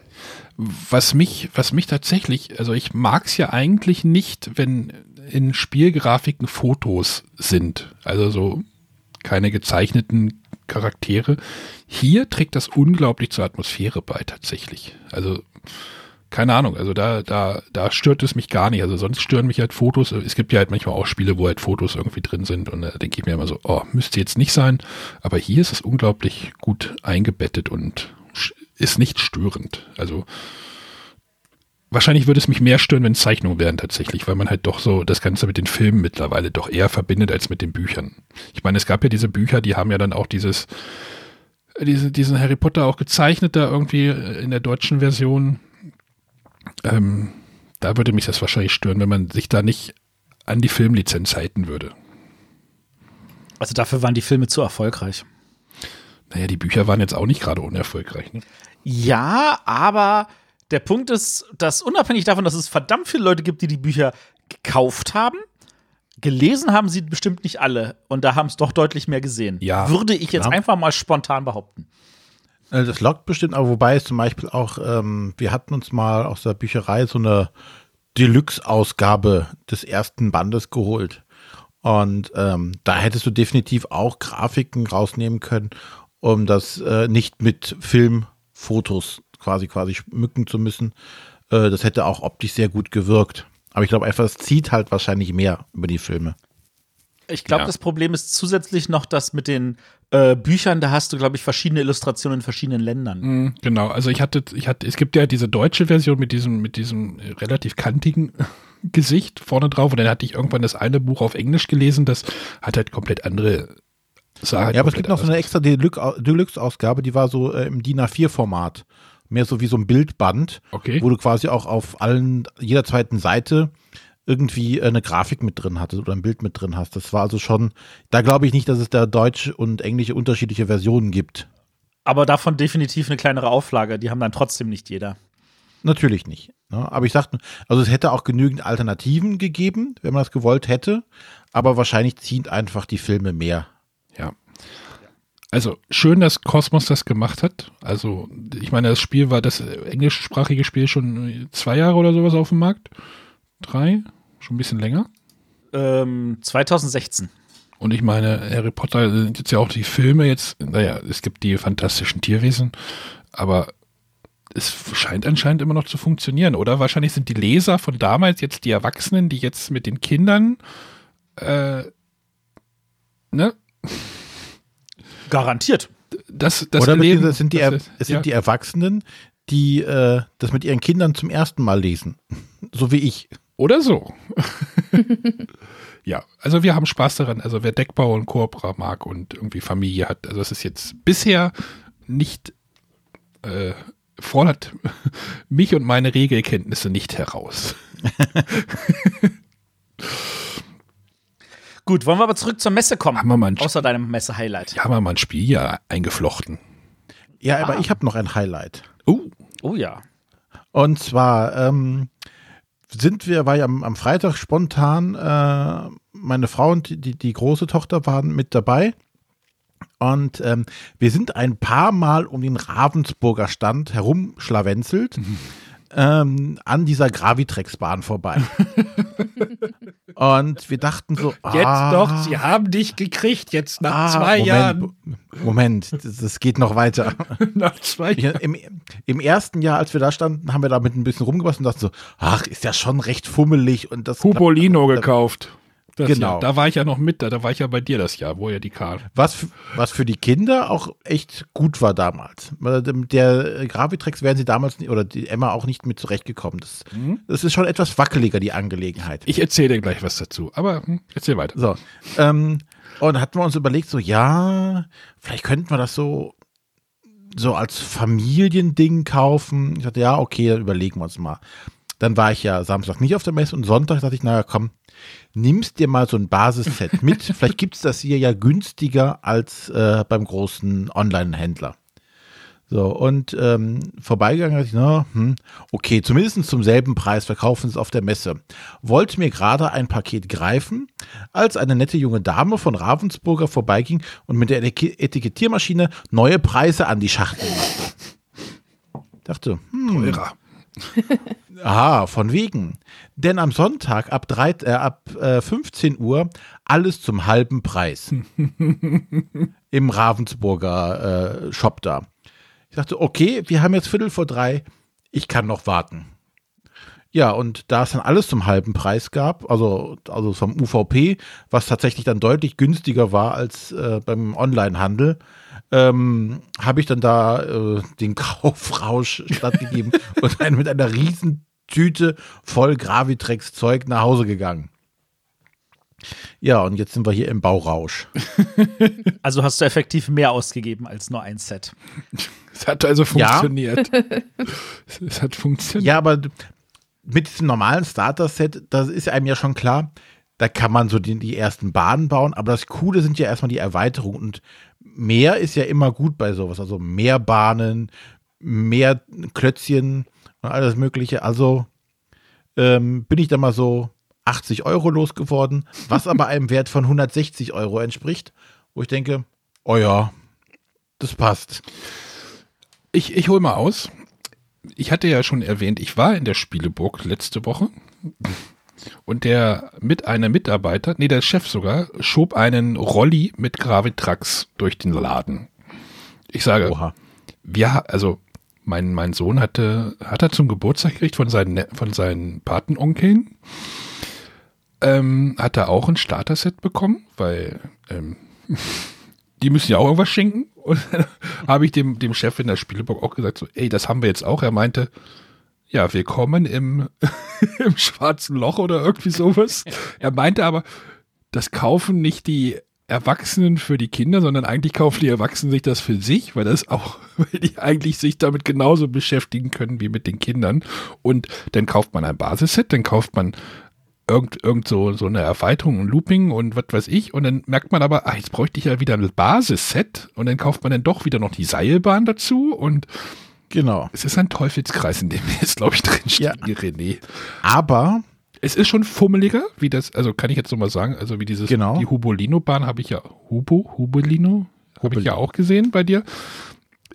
Was mich, was mich tatsächlich, also ich mag es ja eigentlich nicht, wenn in Spielgrafiken Fotos sind. Also so keine gezeichneten Charaktere. Hier trägt das unglaublich zur Atmosphäre bei, tatsächlich. Also keine Ahnung, also da, da, da stört es mich gar nicht. Also sonst stören mich halt Fotos. Es gibt ja halt manchmal auch Spiele, wo halt Fotos irgendwie drin sind und da denke ich mir immer so, oh, müsste jetzt nicht sein. Aber hier ist es unglaublich gut eingebettet und ist nicht störend. Also wahrscheinlich würde es mich mehr stören, wenn Zeichnungen wären tatsächlich, weil man halt doch so das Ganze mit den Filmen mittlerweile doch eher verbindet als mit den Büchern. Ich meine, es gab ja diese Bücher, die haben ja dann auch dieses, diese, diesen Harry Potter auch gezeichnet da irgendwie in der deutschen Version ähm, da würde mich das wahrscheinlich stören, wenn man sich da nicht an die Filmlizenz halten würde. Also dafür waren die Filme zu erfolgreich. Naja, die Bücher waren jetzt auch nicht gerade unerfolgreich. Ne? Ja, aber der Punkt ist, dass unabhängig davon, dass es verdammt viele Leute gibt, die die Bücher gekauft haben, gelesen haben sie bestimmt nicht alle. Und da haben es doch deutlich mehr gesehen. Ja, Würde ich klar. jetzt einfach mal spontan behaupten. Äh, das lockt bestimmt, aber wobei es zum Beispiel auch, ähm, wir hatten uns mal aus der Bücherei so eine Deluxe-Ausgabe des ersten Bandes geholt. Und ähm, da hättest du definitiv auch Grafiken rausnehmen können, um das äh, nicht mit Filmfotos quasi quasi schmücken zu müssen. Äh, das hätte auch optisch sehr gut gewirkt. Aber ich glaube einfach, es zieht halt wahrscheinlich mehr über die Filme. Ich glaube, ja. das Problem ist zusätzlich noch, dass mit den äh, Büchern, da hast du, glaube ich, verschiedene Illustrationen in verschiedenen Ländern. Mm, genau, also ich hatte, ich hatte, es gibt ja diese deutsche Version mit diesem, mit diesem relativ kantigen (laughs) Gesicht vorne drauf und dann hatte ich irgendwann das eine Buch auf Englisch gelesen, das hat halt komplett andere Sachen. Ja, aber es gibt noch so eine extra Deluxe-Ausgabe, die war so äh, im DIN A4-Format. Mehr so wie so ein Bildband, okay. wo du quasi auch auf allen, jeder zweiten Seite irgendwie eine Grafik mit drin hattest oder ein Bild mit drin hast. Das war also schon, da glaube ich nicht, dass es da deutsch und englische unterschiedliche Versionen gibt. Aber davon definitiv eine kleinere Auflage, die haben dann trotzdem nicht jeder. Natürlich nicht. Ne? Aber ich sagte, also es hätte auch genügend Alternativen gegeben, wenn man das gewollt hätte, aber wahrscheinlich ziehen einfach die Filme mehr. Ja. Also schön, dass Cosmos das gemacht hat. Also ich meine, das Spiel war das englischsprachige Spiel schon zwei Jahre oder sowas auf dem Markt drei, schon ein bisschen länger. Ähm, 2016. Und ich meine, Harry Potter sind jetzt ja auch die Filme jetzt, naja, es gibt die fantastischen Tierwesen, aber es scheint anscheinend immer noch zu funktionieren, oder? Wahrscheinlich sind die Leser von damals jetzt die Erwachsenen, die jetzt mit den Kindern, äh, ne? Garantiert. Das, das Oder erleben, beziehungsweise sind die, das ist- es sind ja. die Erwachsenen, die äh, das mit ihren Kindern zum ersten Mal lesen. So wie ich. Oder so. (laughs) ja, also wir haben Spaß daran. Also wer Deckbau und Cobra mag und irgendwie Familie hat, also es ist jetzt bisher nicht äh, fordert (laughs) mich und meine Regelkenntnisse nicht heraus. (laughs) Gut, wollen wir aber zurück zur Messe kommen? Haben wir mal ein, Außer deinem Messe-Highlight. ja, haben wir mal ein Spiel ja eingeflochten. Ja, aber Ah. ich habe noch ein Highlight. Oh, Oh ja. Und zwar ähm, sind wir, war ja am, am Freitag spontan, äh, meine Frau und die, die große Tochter waren mit dabei. Und ähm, wir sind ein paar Mal um den Ravensburger Stand herumschlawenzelt. Ähm, an dieser Gravitrex-Bahn vorbei. (laughs) und wir dachten so, ah, haben dich gekriegt, jetzt ah, Moment, Moment, das, das geht noch weiter. (laughs) Nach zwei Ja, im, Im ersten Jahr, als wir da standen, haben wir damit ein bisschen rumgebastelt und dachten so, ach, ist ja schon recht fummelig und das Hubolino gekauft. Das Genau. Jahr. Da war ich ja noch mit, da, da war ich ja bei dir das Jahr, wo ja die Karte. was, was für die Kinder auch echt gut war damals. Dem- Der Gravitrex wären sie damals, oder die Emma auch nicht mit zurechtgekommen. Das, das ist schon etwas wackeliger, die Angelegenheit. Ich erzähle dir gleich was dazu, aber hm, erzähl weiter. So. Ähm, und dann hatten wir uns überlegt, so, ja, vielleicht könnten wir das so, so als Familiending kaufen. Ich dachte, ja, okay, dann überlegen wir uns mal. Dann war ich ja Samstag nicht auf der Messe und Sonntag dachte ich, naja, komm, nimmst dir mal so ein Basisset (laughs) mit. vielleicht gibt es das hier ja günstiger als äh, beim großen Online-Händler. So, und ähm, vorbeigegangen dachte ich, na, hm, okay, zumindest zum selben Preis verkaufen sie es auf der Messe. Wollte mir gerade ein Paket greifen, als eine nette junge Dame von Ravensburger vorbeiging und mit der Etik- Etikettiermaschine neue Preise an die Schachtel machte. Dachte, hm, Teurer. (laughs) aha, von wegen. Denn am Sonntag ab, drei, äh, ab äh, 15 Uhr alles zum halben Preis. (laughs) Im Ravensburger äh, Shop da. Ich dachte, okay, wir haben jetzt Viertel vor drei, ich kann noch warten. Ja, und da es dann alles zum halben Preis gab, also, also vom UVP, was tatsächlich dann deutlich günstiger war als äh, beim Onlinehandel, ähm, habe ich dann da äh, den (laughs) Kaufrausch stattgegeben und dann mit einer riesen Tüte voll Gravitrex-Zeug nach Hause gegangen. Ja, und jetzt sind wir hier im Baurausch. (laughs) Also hast du effektiv mehr ausgegeben als nur ein Set. Es hat also Ja. funktioniert. (laughs) es hat funktioniert. Ja, aber mit diesem normalen Starter-Set, das ist einem ja schon klar, da kann man so die, die ersten Bahnen bauen, aber das Coole sind ja erstmal die Erweiterungen und mehr ist ja immer gut bei sowas, also mehr Bahnen, mehr Klötzchen und alles Mögliche. Also ähm, bin ich da mal so 80 Euro losgeworden, was aber (laughs) einem Wert von 160 Euro entspricht, wo ich denke, oh ja, das passt. Ich, ich hole mal aus. Ich hatte ja schon erwähnt, ich war in der Spieleburg letzte Woche und der mit einer Mitarbeiter, nee, der Chef sogar, schob einen Rolli mit Gravitrax durch den Laden. Ich sage, Oha. wir, also mein, mein Sohn hatte, hat er zum Geburtstag gekriegt von seinen, Ne- von seinen Patenonkeln. Ähm, hat er auch ein Starter-Set bekommen, weil ähm, (laughs) die müssen ja auch irgendwas schenken. Und (laughs) dann habe ich dem, dem Chef in der Spieleburg auch gesagt, so, ey, das haben wir jetzt auch. Er meinte, ja, willkommen im, (laughs) im schwarzen Loch oder irgendwie sowas. (laughs) Er meinte aber, das kaufen nicht die Erwachsenen für die Kinder, sondern eigentlich kaufen die Erwachsenen sich das für sich, weil das auch, (laughs) weil die eigentlich sich damit genauso beschäftigen können wie mit den Kindern. Und dann kauft man ein Basisset, dann kauft man irgend, irgend so, so eine Erweiterung, ein Looping und was weiß ich. Und dann merkt man aber, ach, jetzt bräuchte ich ja wieder ein Basisset. Und dann kauft man dann doch wieder noch die Seilbahn dazu. Und Genau. es ist ein Teufelskreis, in dem wir jetzt, glaube ich, drinstehen, Ja. René. Aber Es ist schon fummeliger, wie das, also kann ich jetzt nochmal sagen, also wie dieses, Genau. die Hubolino-Bahn habe ich ja, Hubo, Hubolino, habe ich ja auch gesehen bei dir.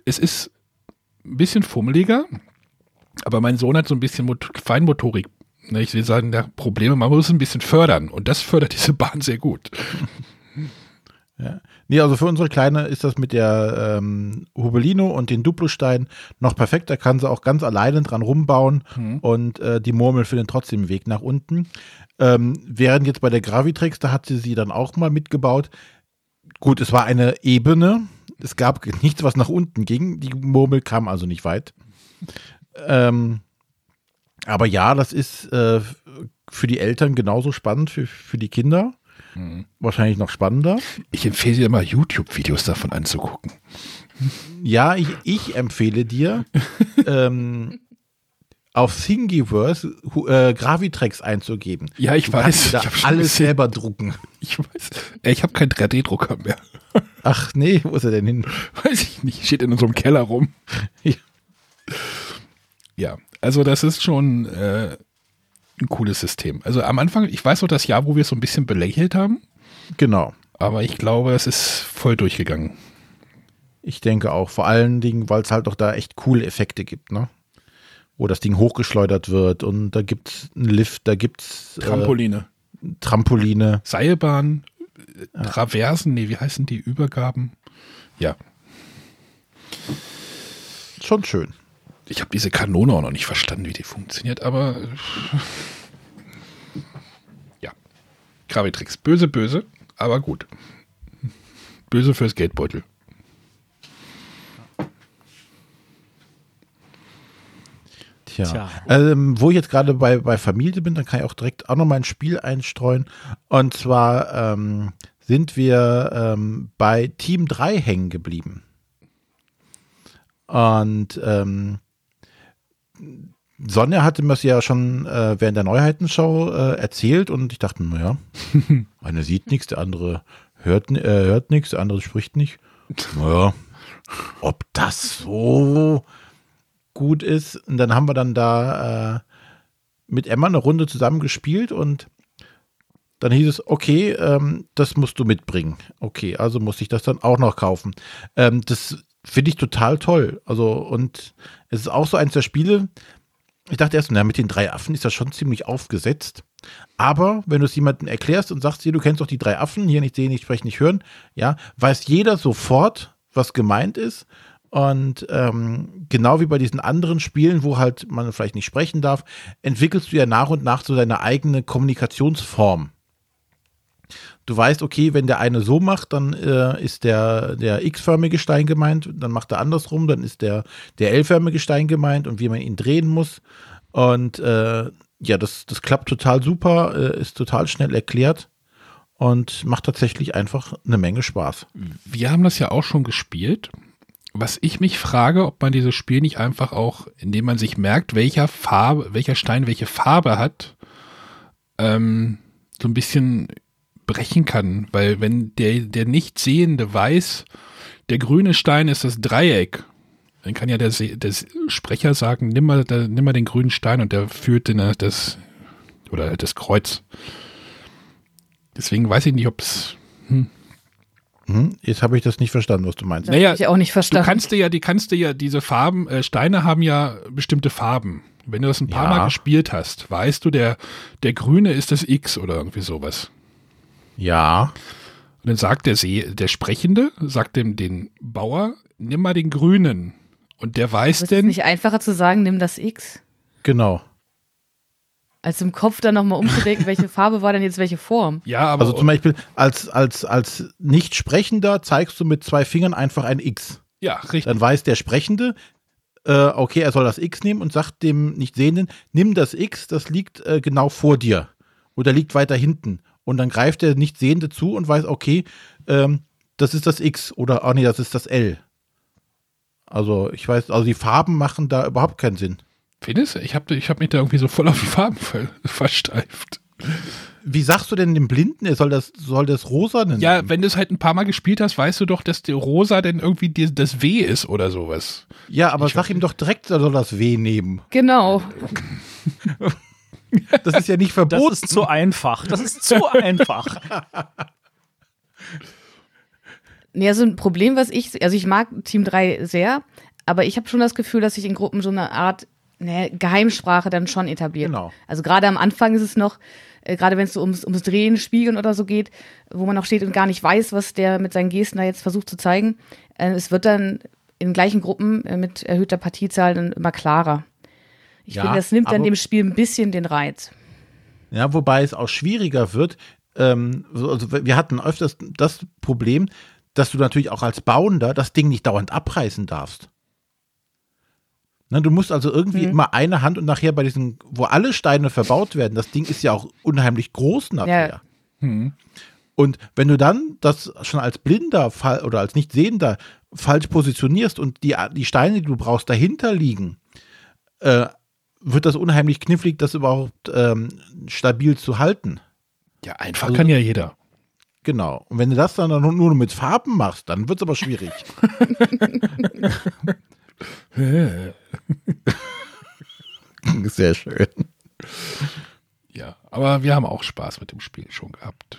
Es ist ein bisschen fummeliger, aber mein Sohn hat so ein bisschen Mot Feinmotorik Ne, ich will sagen, der Probleme, man muss ein bisschen fördern und das fördert diese Bahn sehr gut. (laughs) Ja. Nee, also für unsere Kleine ist das mit der ähm, Hubelino und den Duplostein noch perfekt. Da kann sie auch ganz alleine dran rumbauen Mhm. und äh, die Murmel findet trotzdem den Weg nach unten. Ähm, während jetzt bei der Gravitrix, da hat sie sie dann auch mal mitgebaut. Gut, es war eine Ebene. Es gab (laughs) nichts, was nach unten ging. Die Murmel kam also nicht weit. Ähm, aber ja, das ist äh, für die Eltern genauso spannend, für, für die Kinder. Wahrscheinlich noch spannender. Ich empfehle dir mal YouTube-Videos davon anzugucken. Ja, ich, ich empfehle dir, (laughs) ähm, auf Thingiverse äh, Gravitrex einzugeben. Ja, ich Du weiß. da Ich alles selber drucken. Ich weiß. Ich habe keinen 3D-Drucker mehr. (laughs) Ach nee, wo ist er denn hin? Weiß ich nicht. Steht in unserem Keller rum. (laughs) Ja. Ja, also das ist schon äh, ein cooles System. Also am Anfang, ich weiß noch das Jahr, wo wir es so ein bisschen belächelt haben, Genau. aber ich glaube, es ist voll durchgegangen. Ich denke auch. Vor allen Dingen, weil es halt doch da echt coole Effekte gibt, ne? Wo das Ding hochgeschleudert wird und da gibt's einen Lift, da gibt's äh, Trampoline. Trampoline. Seilbahn, äh, Traversen, nee, wie heißen die Übergaben? Ja, Schon schön. Ich habe diese Kanone auch noch nicht verstanden, wie die funktioniert, aber (laughs) ja. Gravitrix, böse, böse, aber gut. Böse fürs Geldbeutel. Tja. Tja. Ähm, wo ich jetzt gerade bei, bei Familie bin, dann kann ich auch direkt auch noch mal ein Spiel einstreuen. Und zwar ähm, sind wir ähm, bei Team 3 hängen geblieben. Und ähm, Sonja hatte mir das ja schon äh, während der Neuheitenshow äh, erzählt und ich dachte, naja, (laughs) einer sieht nichts, der andere hört, äh, hört nichts, der andere spricht nicht. Naja, ob das so gut ist. Und dann haben wir dann da äh, mit Emma eine Runde zusammen gespielt und dann hieß es, okay, ähm, das musst du mitbringen. Okay, also muss ich das dann auch noch kaufen. Ähm, das finde ich total toll. Also, und es ist auch so eins der Spiele. Ich dachte erst, na, mit den drei Affen ist das schon ziemlich aufgesetzt. Aber wenn du es jemandem erklärst und sagst, hier, du kennst doch die drei Affen, hier nicht sehen, nicht sprechen, nicht hören, ja, weiß jeder sofort, was gemeint ist. Und ähm, genau wie bei diesen anderen Spielen, wo halt man vielleicht nicht sprechen darf, entwickelst du ja nach und nach so deine eigene Kommunikationsform. Du weißt, okay, wenn der eine so macht, dann äh, ist der, der X-förmige Stein gemeint, dann macht er andersrum, dann ist der, der L-förmige Stein gemeint und wie man ihn drehen muss. Und äh, ja, das, das klappt total super, äh, ist total schnell erklärt und macht tatsächlich einfach eine Menge Spaß. Wir haben das ja auch schon gespielt. Was ich mich frage, ob man dieses Spiel nicht einfach auch, indem man sich merkt, welcher Farbe, welcher Stein welche Farbe hat, ähm, so ein bisschen brechen kann. Weil wenn der, der Nichtsehende weiß, der grüne Stein ist das Dreieck, dann kann ja der, der Sprecher sagen, nimm mal, da, nimm mal den grünen Stein und der führt den, äh, das, oder das Kreuz. Deswegen weiß ich nicht, ob es Hm? Jetzt habe ich das nicht verstanden, was du meinst. Das Naja, ich auch nicht Du verstanden. kannst dir ja, die kannst dir ja diese Farben, äh, Steine haben ja bestimmte Farben. Wenn du das ein paar Ja. Mal gespielt hast, weißt du, der, der grüne ist das X oder irgendwie sowas. Ja, Und dann sagt der See, der Sprechende, sagt dem den Bauer, nimm mal den grünen. Und der weiß ist es denn, nicht einfacher zu sagen, nimm das X, genau. als im Kopf dann nochmal umzudenken, (laughs) welche Farbe war denn jetzt welche Form? ja, aber Also zum Beispiel als, als, als Nichtsprechender zeigst du mit zwei Fingern einfach ein X. ja, richtig. Dann weiß der Sprechende, äh, okay, er soll das X nehmen und sagt dem Nichtsehenden, nimm das X, das liegt äh, genau vor dir. Oder liegt weiter hinten. Und dann greift der Nichtsehende zu und weiß, okay, ähm, das ist das X oder, oh nee, das ist das L. Also ich weiß, also die Farben machen da überhaupt keinen Sinn. Findest du? Ich habe ich hab mich da irgendwie so voll auf die Farben ver versteift. Wie sagst du denn dem Blinden, er soll das, soll das rosa nennen? Ja, wenn du es halt ein paar Mal gespielt hast, weißt du doch, dass der Rosa denn irgendwie die, das W ist oder sowas. ja aber Ich sag ihm doch direkt, er soll das W nehmen. Genau. (laughs) Das ist ja nicht Das verboten. ist zu einfach. Das ist zu einfach. Nee, also ein Problem, was ich, also ich mag Team 3 sehr, aber ich habe schon das Gefühl, dass ich in Gruppen so eine Art ne, Geheimsprache dann schon etabliert. Genau. Also gerade am Anfang ist es noch, äh, gerade wenn es so ums, ums Drehen, Spiegeln oder so geht, wo man auch steht und gar nicht weiß, was der mit seinen Gesten da jetzt versucht zu zeigen. Äh, es wird dann in gleichen Gruppen äh, mit erhöhter Partiezahl dann immer klarer. Ich Ja, finde, das nimmt dann dem Spiel ein bisschen den Reiz. Ja, wobei es auch schwieriger wird. Ähm, so- also wir hatten öfters das Problem, dass du natürlich auch als Bauender das Ding nicht dauernd abreißen darfst. Ne, du musst also irgendwie immer eine Hand und nachher bei diesen, wo alle Steine verbaut werden, das Ding ist ja auch unheimlich groß nachher. Ja. Und wenn du dann das schon als Blinder fall- oder als Nichtsehender falsch positionierst und die, die Steine, die du brauchst, dahinter liegen, äh, wird das unheimlich knifflig, das überhaupt ähm, stabil zu halten. Ja, einfach Also- kann ja jeder. Genau. Und wenn du das dann nur mit Farben machst, dann wird es aber schwierig. (laughs) Sehr schön. Ja, aber wir haben auch Spaß mit dem Spiel schon gehabt.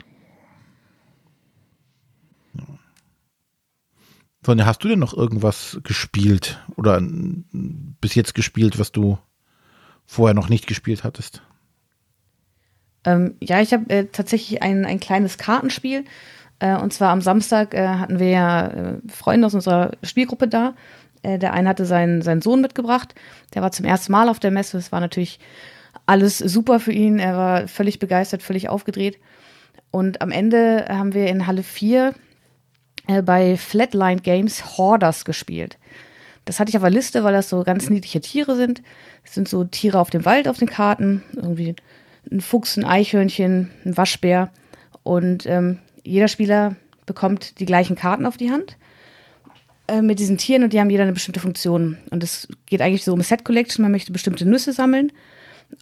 Sonja, hast du denn noch irgendwas gespielt oder bis jetzt gespielt, was du vorher noch nicht gespielt hattest? Ähm, ja, ich habe äh, tatsächlich ein, ein kleines Kartenspiel. Äh, und zwar am Samstag äh, hatten wir ja äh, Freunde aus unserer Spielgruppe da. Äh, der eine hatte seinen, seinen Sohn mitgebracht. Der war zum ersten Mal auf der Messe. Es war natürlich alles super für ihn. Er war völlig begeistert, völlig aufgedreht. Und am Ende haben wir in Halle 4 äh, bei Flatline Games Hoarders gespielt. Das hatte ich auf der Liste, weil das so ganz niedliche Tiere sind. Es sind so Tiere auf dem Wald auf den Karten. Irgendwie ein Fuchs, ein Eichhörnchen, ein Waschbär. Und ähm, jeder Spieler bekommt die gleichen Karten auf die Hand äh, mit diesen Tieren und die haben jeder eine bestimmte Funktion. Und es geht eigentlich so um Set Collection. Man möchte bestimmte Nüsse sammeln.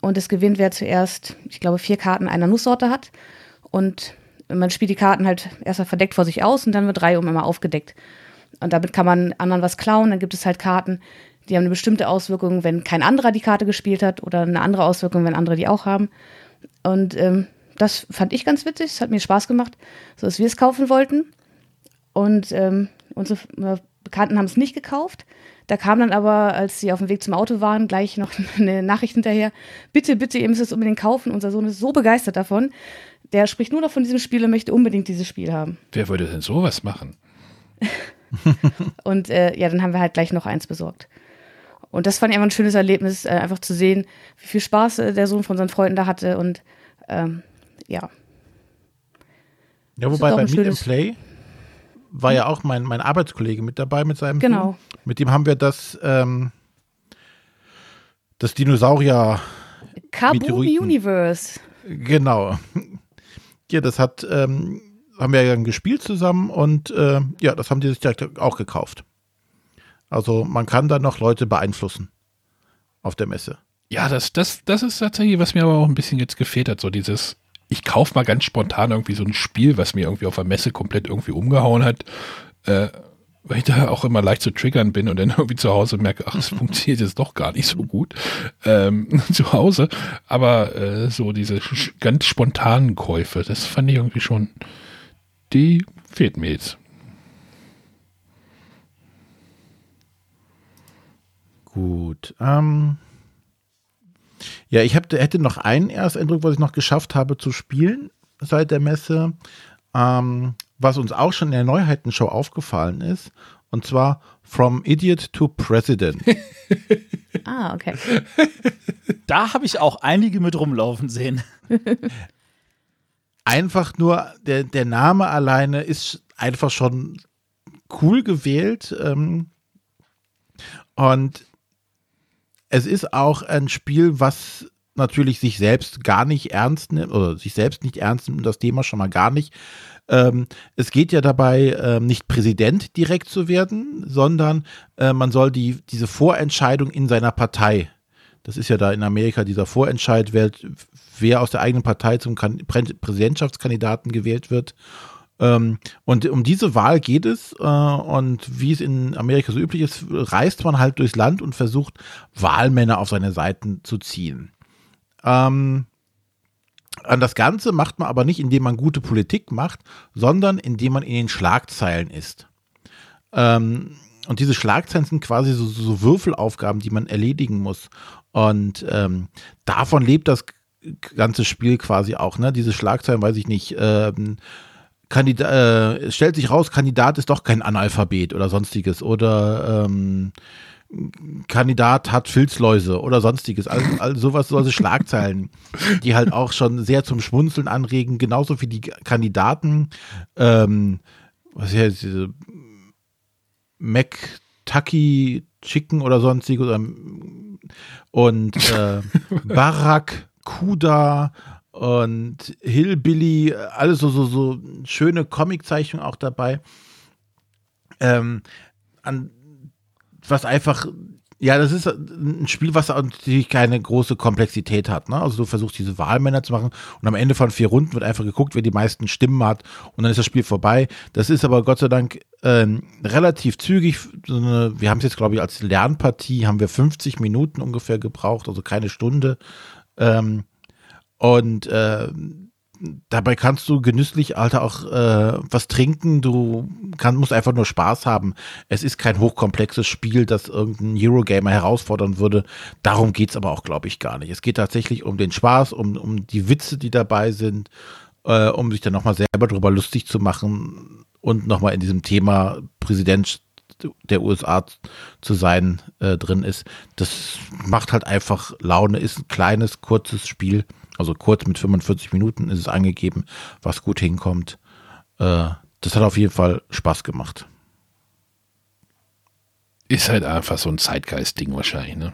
Und es gewinnt, wer zuerst, ich glaube, vier Karten einer Nusssorte hat. Und man spielt die Karten halt erstmal verdeckt vor sich aus und dann wird Reihe um immer aufgedeckt. Und damit kann man anderen was klauen. Dann gibt es halt Karten, die haben eine bestimmte Auswirkung, wenn kein anderer die Karte gespielt hat oder eine andere Auswirkung, wenn andere die auch haben. Und ähm, das fand ich ganz witzig. Es hat mir Spaß gemacht, so dass wir es kaufen wollten. Und ähm, unsere äh, Bekannten haben es nicht gekauft. Da kam dann aber, als sie auf dem Weg zum Auto waren, gleich noch (laughs) eine Nachricht hinterher. Bitte, bitte, ihr müsst es unbedingt kaufen. Unser Sohn ist so begeistert davon. Der spricht nur noch von diesem Spiel und möchte unbedingt dieses Spiel haben. Wer würde denn sowas machen? (laughs) (laughs) Und äh, ja, dann haben wir halt gleich noch eins besorgt. Und das fand ich einfach ein schönes Erlebnis, äh, einfach zu sehen, wie viel Spaß äh, der Sohn von seinen Freunden da hatte. Und ähm, ja, Ja, wobei bei Meet and Play war ja auch mein, mein Arbeitskollege mit dabei mit seinem Genau. Sohn. Mit dem haben wir das, ähm, das Dinosaurier, Kaboom. Universe. genau. (laughs) Ja, das hat, ähm, haben wir dann gespielt zusammen und äh, ja, das haben die sich direkt auch gekauft. Also man kann da noch Leute beeinflussen auf der Messe. Ja, das, das, das ist tatsächlich, was mir aber auch ein bisschen jetzt gefehlt hat. So dieses, ich kaufe mal ganz spontan irgendwie so ein Spiel, was mir irgendwie auf der Messe komplett irgendwie umgehauen hat. Äh, weil ich da auch immer leicht zu triggern bin und dann (laughs) irgendwie zu Hause merke, ach, es (laughs) funktioniert jetzt doch gar nicht so gut ähm, (laughs) zu Hause. Aber äh, so diese ganz spontanen Käufe, das fand ich irgendwie schon, die fehlt mir jetzt. Gut. Ähm, ja, ich hab, hätte noch einen Ersteindruck, was ich noch geschafft habe zu spielen seit der Messe, ähm, was uns auch schon in der Neuheitenshow aufgefallen ist, und zwar From Idiot to President. (laughs) Ah, okay. Da habe ich auch einige mit rumlaufen sehen. (laughs) einfach nur, der, der Name alleine ist einfach schon cool gewählt. Ähm, und es ist auch ein Spiel, was natürlich sich selbst gar nicht ernst nimmt oder sich selbst nicht ernst nimmt, das Thema schon mal gar nicht. Ähm, es geht ja dabei, ähm, nicht Präsident direkt zu werden, sondern äh, man soll die, diese Vorentscheidung in seiner Partei, das ist ja da in Amerika dieser Vorentscheid, wer, wer aus der eigenen Partei zum kan Prä Präsidentschaftskandidaten gewählt wird. Ähm, und um diese Wahl geht es. Äh, und wie es in Amerika so üblich ist, reist man halt durchs Land und versucht, Wahlmänner auf seine Seiten zu ziehen. Ähm, an das Ganze macht man aber nicht, indem man gute Politik macht, sondern indem man in den Schlagzeilen ist. Ähm, und diese Schlagzeilen sind quasi so, so Würfelaufgaben, die man erledigen muss. Und ähm, davon lebt das ganze Spiel quasi auch, ne? Diese Schlagzeilen, weiß ich nicht, ähm, Kandidat, äh, stellt sich raus, Kandidat ist doch kein Analphabet oder sonstiges oder ähm, Kandidat hat Filzläuse oder sonstiges. Also, also sowas, solche (laughs) Schlagzeilen, die halt auch schon sehr zum Schmunzeln anregen, genauso wie die Kandidaten, ähm, was ist jetzt diese McTucky Chicken oder sonstiges und äh, (laughs) Barack Kuda und Hillbilly, alles so, so, so schöne Comiczeichnungen auch dabei. Ähm, an, was einfach, ja, das ist ein Spiel, was natürlich keine große Komplexität hat. Ne? Also du versuchst diese Wahlmänner zu machen und am Ende von vier Runden wird einfach geguckt, wer die meisten Stimmen hat und dann ist das Spiel vorbei. Das ist aber Gott sei Dank ähm, relativ zügig. Wir haben es jetzt, glaube ich, als Lernpartie haben wir 50 Minuten ungefähr gebraucht, also keine Stunde. Ähm, und äh, dabei kannst du genüsslich, Alter, auch äh, was trinken. Du kann, musst einfach nur Spaß haben. Es ist kein hochkomplexes Spiel, das irgendein Eurogamer herausfordern würde. Darum geht's aber auch, glaube ich, gar nicht. Es geht tatsächlich um den Spaß, um, um die Witze, die dabei sind, äh, um sich dann nochmal selber drüber lustig zu machen und nochmal in diesem Thema Präsident der USA zu sein äh, drin ist. Das macht halt einfach Laune, ist ein kleines, kurzes Spiel also kurz mit 45 Minuten ist es angegeben, was gut hinkommt. Äh, das hat auf jeden Fall Spaß gemacht. Ist halt einfach so ein Zeitgeist-Ding wahrscheinlich, ne?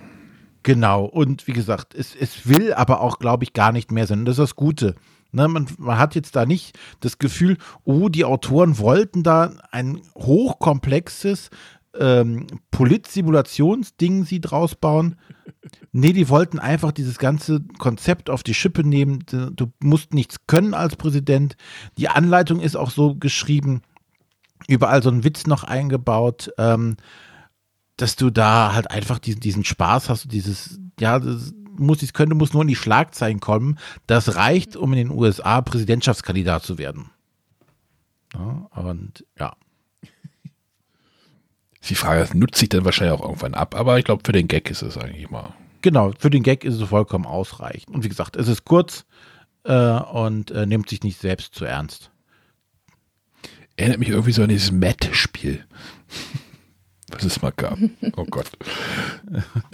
Genau, und wie gesagt, es, es will aber auch, glaube ich, gar nicht mehr sein. Das ist das Gute. Ne, man, man, hat jetzt da nicht das Gefühl, oh, die Autoren wollten da ein hochkomplexes ähm, Polit-Simulationsding sie draus bauen. Nee, die wollten einfach dieses ganze Konzept auf die Schippe nehmen. Du musst nichts können als Präsident. Die Anleitung ist auch so geschrieben, überall so ein Witz noch eingebaut, ähm, dass du da halt einfach diesen, diesen Spaß hast, dieses, ja, das muss ich können, muss nur in die Schlagzeilen kommen. Das reicht, um in den USA Präsidentschaftskandidat zu werden. Ja, und ja. (laughs) Die Frage nutzt sich dann wahrscheinlich auch irgendwann ab, aber ich glaube, für den Gag ist es eigentlich mal. Genau, für den Gag ist es vollkommen ausreichend. Und wie gesagt, es ist kurz äh, und äh, nimmt sich nicht selbst zu ernst. Erinnert mich irgendwie so an dieses Matt-Spiel. (laughs) Was es mal gab. Oh Gott. (laughs)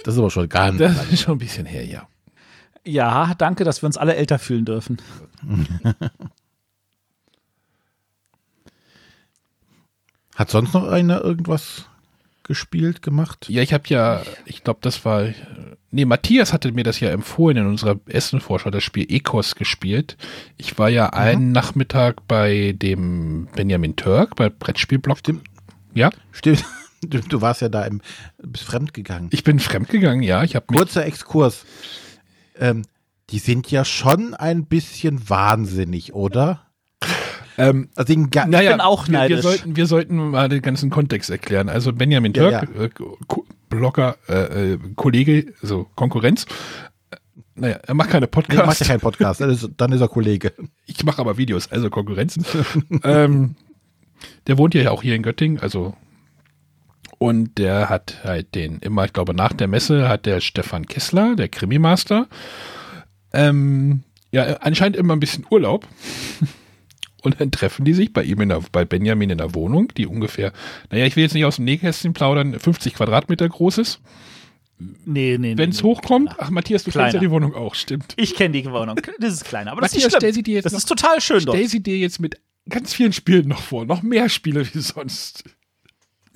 Das ist aber schon gar nicht. Das ist schon ein bisschen her, ja. Ja, danke, dass wir uns alle älter fühlen dürfen. (laughs) Hat sonst noch einer irgendwas gespielt, gemacht? Ja, ich habe ja, ich glaube, das war, nee, Matthias hatte mir das ja empfohlen in unserer Essen-Vorschau, das Spiel Ecos gespielt. Ich war ja mhm. einen Nachmittag bei dem Benjamin Turk, bei Brettspielblock. Stimmt. Ja? Stimmt. Du, du, warst ja da im, bist fremdgegangen. Ich bin fremdgegangen, ja. Ich habe Kurzer Exkurs. Ähm, die sind ja schon ein bisschen wahnsinnig, oder? Ähm, also den naja, ich bin auch neidisch. Wir, wir, sollten, wir sollten mal den ganzen Kontext erklären. Also Benjamin Türk, ja, ja. Äh, Blogger, äh, äh, Kollege, also Konkurrenz. Naja, er macht keine Podcasts. Er macht ja keinen Podcast, dann ist, dann ist er Kollege. Ich mache aber Videos, also Konkurrenz. (laughs) ähm, der wohnt ja auch hier in Göttingen, also und der hat halt den immer, ich glaube, nach der Messe hat der Stefan Kessler, der Krimi-Master, ähm, ja, anscheinend immer ein bisschen Urlaub. (laughs) Und dann treffen die sich bei ihm in der, bei Benjamin in der Wohnung, die ungefähr, naja, ich will jetzt nicht aus dem Nähkästchen plaudern, 50 Quadratmeter groß ist. Nee, nee, Wenn es nee, hochkommt, ach Matthias, du kleiner. kennst ja die Wohnung auch, stimmt. Ich kenne die Wohnung, das ist kleiner, aber Matthias, das ist stell sie dir jetzt Das noch, ist total schön Stell dort. sie dir jetzt mit ganz vielen Spielen noch vor, noch mehr Spiele wie sonst.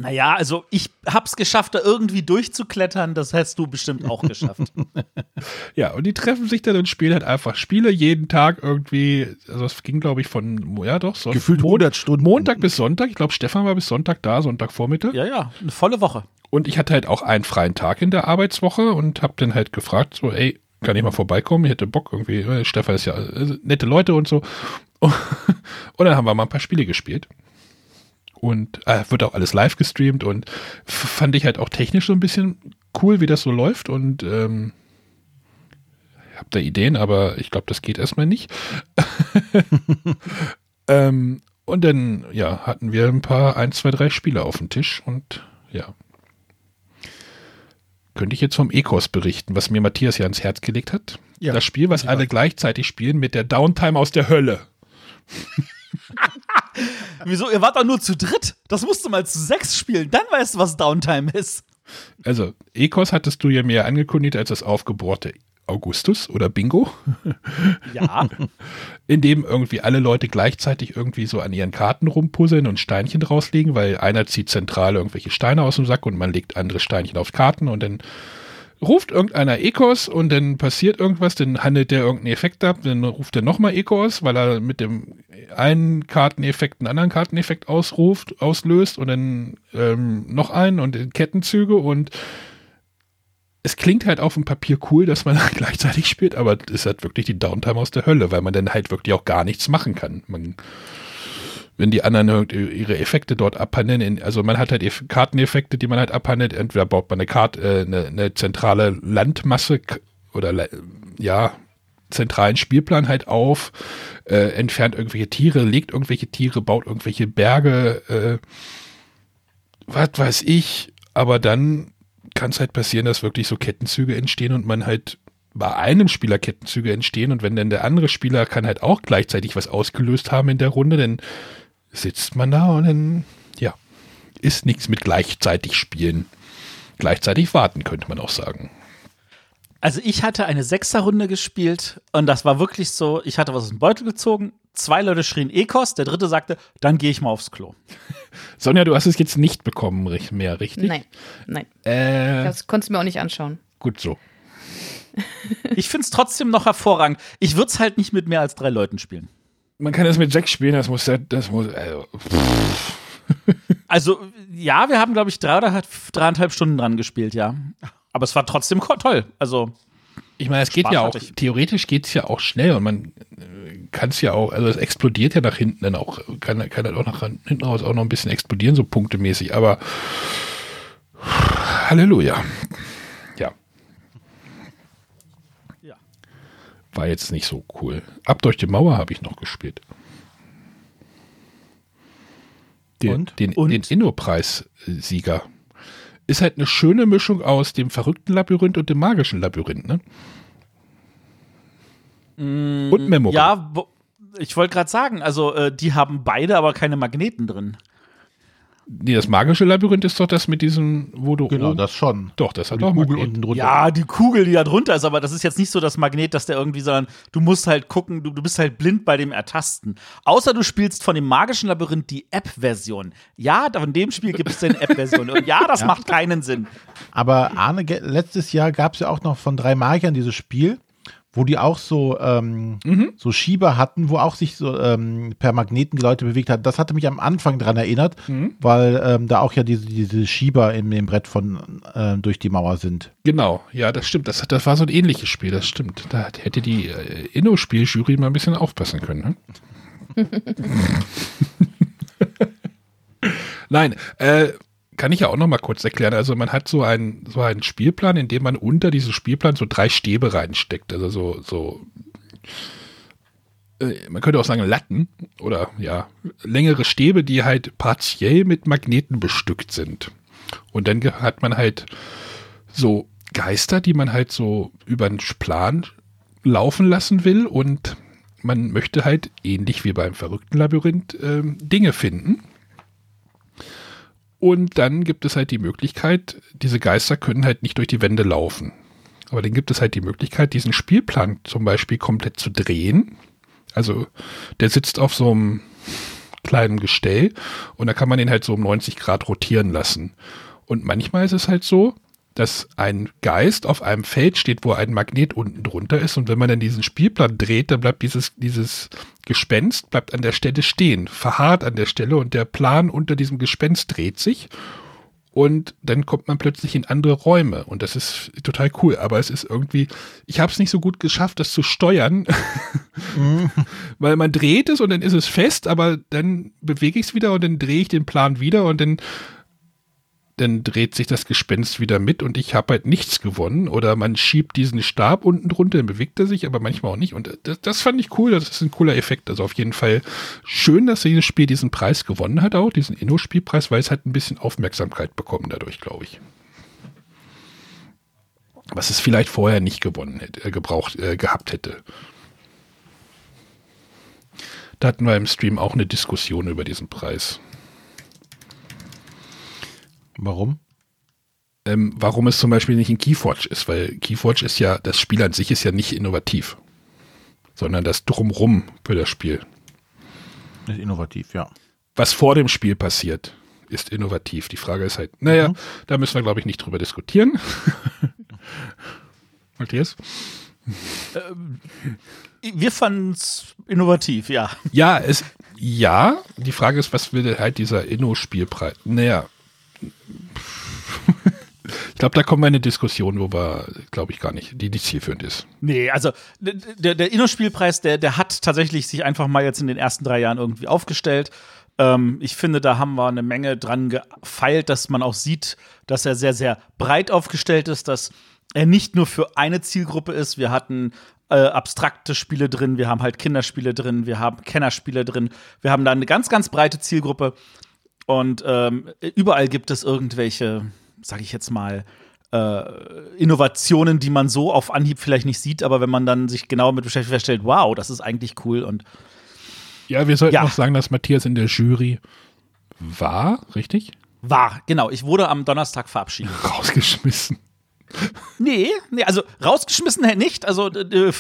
Naja, also ich hab's geschafft, da irgendwie durchzuklettern, das hättest du bestimmt auch geschafft. (laughs) ja, und die treffen sich dann und spielen halt einfach Spiele jeden Tag irgendwie, also es ging glaube ich von, ja doch, so gefühlt 100 Stunden. Montag bis Sonntag, ich glaube Stefan war bis Sonntag da, Sonntagvormittag. Ja, ja, eine volle Woche. Und ich hatte halt auch einen freien Tag in der Arbeitswoche und hab dann halt gefragt, so, ey, kann ich mal vorbeikommen? Ich hätte Bock irgendwie, äh, Stefan ist ja äh, nette Leute und so. (laughs) Und dann haben wir mal ein paar Spiele gespielt und äh, wird auch alles live gestreamt und fand ich halt auch technisch so ein bisschen cool, wie das so läuft und ähm, habe da Ideen, aber ich glaube, das geht erstmal nicht. (laughs) ähm, und dann, ja, hatten wir ein paar, ein, zwei, drei Spiele auf dem Tisch und Ja. Könnte ich jetzt vom Ecos berichten, was mir Matthias ja ans Herz gelegt hat. Ja, das Spiel, was alle gleichzeitig spielen mit der Downtime aus der Hölle. (laughs) Wieso? Ihr wart doch nur zu dritt. Das musst du mal zu sechs spielen. Dann weißt du, was Downtime ist. Also, Ecos hattest du ja mir angekündigt als das aufgebohrte Augustus oder Bingo. (laughs) Ja. in dem irgendwie alle Leute gleichzeitig irgendwie so an ihren Karten rumpuzzeln und Steinchen rauslegen, weil einer zieht zentral irgendwelche Steine aus dem Sack und man legt andere Steinchen auf Karten und dann ruft irgendeiner Ecos und dann passiert irgendwas, dann handelt der irgendeinen Effekt ab, dann ruft er nochmal Ecos, weil er mit dem einen Karteneffekt einen anderen Karteneffekt ausruft, auslöst und dann ähm, noch einen und in Kettenzüge und es klingt halt auf dem Papier cool, dass man (laughs) gleichzeitig spielt, aber es halt wirklich die Downtime aus der Hölle, weil man dann halt wirklich auch gar nichts machen kann. Man, wenn die anderen ihre Effekte dort abhandeln, also man hat halt Karteneffekte, die man halt abhandelt, entweder baut man eine Karte, äh, eine, eine zentrale Landmasse oder ja, zentralen Spielplan halt auf, äh, entfernt irgendwelche Tiere, legt irgendwelche Tiere, baut irgendwelche Berge, äh, was weiß ich, aber dann kann es halt passieren, dass wirklich so Kettenzüge entstehen und man halt bei einem Spieler Kettenzüge entstehen. Und wenn dann der andere Spieler kann halt auch gleichzeitig was ausgelöst haben in der Runde, dann sitzt man da und dann, ja, ist nichts mit gleichzeitig spielen. Gleichzeitig warten, könnte man auch sagen. Also ich hatte eine Sechserrunde gespielt und das war wirklich so, ich hatte was aus dem Beutel gezogen, zwei Leute schrien Ekos, der dritte sagte, dann gehe ich mal aufs Klo. (laughs) Sonja, du hast es jetzt nicht bekommen mehr, richtig? Nein, nein. Äh, Das konntest du mir auch nicht anschauen. gut so. (laughs) Ich finde es trotzdem noch hervorragend. Ich würde es halt nicht mit mehr als drei Leuten spielen. Man kann das mit sechs spielen, das muss, das muss, also, Also, ja, wir haben, glaube ich, drei oder dreieinhalb Stunden dran gespielt, ja. Aber es war trotzdem toll. Also, Ich meine, es geht ja auch, theoretisch geht es ja auch schnell und man kann es ja auch, also es explodiert ja nach hinten dann auch, kann, kann halt auch nach hinten raus auch noch ein bisschen explodieren, so punktemäßig, aber Halleluja. Ja. Ja. War jetzt nicht so cool. Ab durch die Mauer habe ich noch gespielt. Den, Und? den, Und? den Inno-Preis-Sieger. Ist halt eine schöne Mischung aus dem verrückten Labyrinth und dem magischen Labyrinth, ne? und Memory. ja, ich wollte gerade sagen, also, äh, die haben beide aber keine Magneten drin. Nee, das magische Labyrinth ist doch das mit diesem, wo du. Genau, oben- das schon. Doch, das hat die auch Kugel Magnet. unten drunter. Ja, die Kugel, die da drunter ist, aber das ist jetzt nicht so das Magnet, dass der irgendwie, sondern du musst halt gucken, du, du bist halt blind bei dem Ertasten. Außer du spielst von dem magischen Labyrinth die App-Version. Ja, von dem Spiel gibt es eine App-Version. Und ja, das macht keinen Sinn. Aber Arne, letztes Jahr gab es ja auch noch von drei Magiern dieses Spiel, wo die auch so, ähm, so Schieber hatten, wo auch sich so ähm, per Magneten die Leute bewegt hat. Das hatte mich am Anfang dran erinnert, weil ähm, da auch ja diese, diese Schieber in dem Brett von äh, durch die Mauer sind. Genau, ja, das stimmt. Das, das war so ein ähnliches Spiel, das stimmt. Da hätte die äh, Inno-Spieljury mal ein bisschen aufpassen können. Ne? (laughs) Nein, äh, kann ich ja auch noch mal kurz erklären. Also man hat so einen, so einen Spielplan, in dem man unter diesen Spielplan so drei Stäbe reinsteckt. Also so, so äh, man könnte auch sagen Latten oder ja, längere Stäbe, die halt partiell mit Magneten bestückt sind. Und dann hat man halt so Geister, die man halt so über den Plan laufen lassen will und man möchte halt ähnlich wie beim verrückten Labyrinth ähm, Dinge finden. Und dann gibt es halt die Möglichkeit, diese Geister können halt nicht durch die Wände laufen. Aber dann gibt es halt die Möglichkeit, diesen Spielplan zum Beispiel komplett zu drehen. Also der sitzt auf so einem kleinen Gestell und da kann man den halt so um 90 Grad rotieren lassen. Und manchmal ist es halt so, dass ein Geist auf einem Feld steht, wo ein Magnet unten drunter ist. Und wenn man dann diesen Spielplan dreht, dann bleibt dieses, dieses Gespenst bleibt an der Stelle stehen, verharrt an der Stelle und der Plan unter diesem Gespenst dreht sich. Und dann kommt man plötzlich in andere Räume. Und das ist total cool. Aber es ist irgendwie, ich habe es nicht so gut geschafft, das zu steuern. (laughs) Weil man dreht es und dann ist es fest, aber dann bewege ich es wieder und dann drehe ich den Plan wieder und dann dann dreht sich das Gespenst wieder mit und ich habe halt nichts gewonnen. Oder man schiebt diesen Stab unten drunter, dann bewegt er sich, aber manchmal auch nicht. Und das, das fand ich cool, das ist ein cooler Effekt. Also auf jeden Fall schön, dass dieses Spiel diesen Preis gewonnen hat, auch diesen Inno-Spielpreis, weil es halt ein bisschen Aufmerksamkeit bekommen dadurch, glaube ich. Was es vielleicht vorher nicht gewonnen hätte, äh, gebraucht, äh, gehabt hätte. Da hatten wir im Stream auch eine Diskussion über diesen Preis. Warum? Ähm, warum es zum Beispiel nicht in Keyforge ist, weil Keyforge ist ja, das Spiel an sich ist ja nicht innovativ, sondern das Drumrum für das Spiel. Ist innovativ, ja. Was vor dem Spiel passiert, ist innovativ. Die Frage ist halt, naja, mhm. da müssen wir, glaube ich, nicht drüber diskutieren. (laughs) Matthias? Ähm, wir fanden es innovativ, ja. Ja, es, ja, die Frage ist, was will halt dieser Inno-Spielpreis? Naja, ich glaube, da kommen wir in eine Diskussion, wo wir, glaube ich, gar nicht, die nicht zielführend ist. Nee, also der, der Inno-Spielpreis, der, der hat tatsächlich sich einfach mal jetzt in den ersten drei Jahren irgendwie aufgestellt. Ähm, ich finde, da haben wir eine Menge dran gefeilt, dass man auch sieht, dass er sehr, sehr breit aufgestellt ist, dass er nicht nur für eine Zielgruppe ist. Wir hatten äh, abstrakte Spiele drin, wir haben halt Kinderspiele drin, wir haben Kennerspiele drin, wir haben da eine ganz, ganz breite Zielgruppe. Und ähm, überall gibt es irgendwelche, sag ich jetzt mal, äh, Innovationen, die man so auf Anhieb vielleicht nicht sieht, aber wenn man dann sich genau mit beschäftigt, feststellt, wow, das ist eigentlich cool und ja, wir sollten ja. noch sagen, dass Matthias in der Jury war, richtig? War, genau. Ich wurde am Donnerstag verabschiedet. (laughs) Rausgeschmissen. Nee, nee, also rausgeschmissen nicht. Also äh,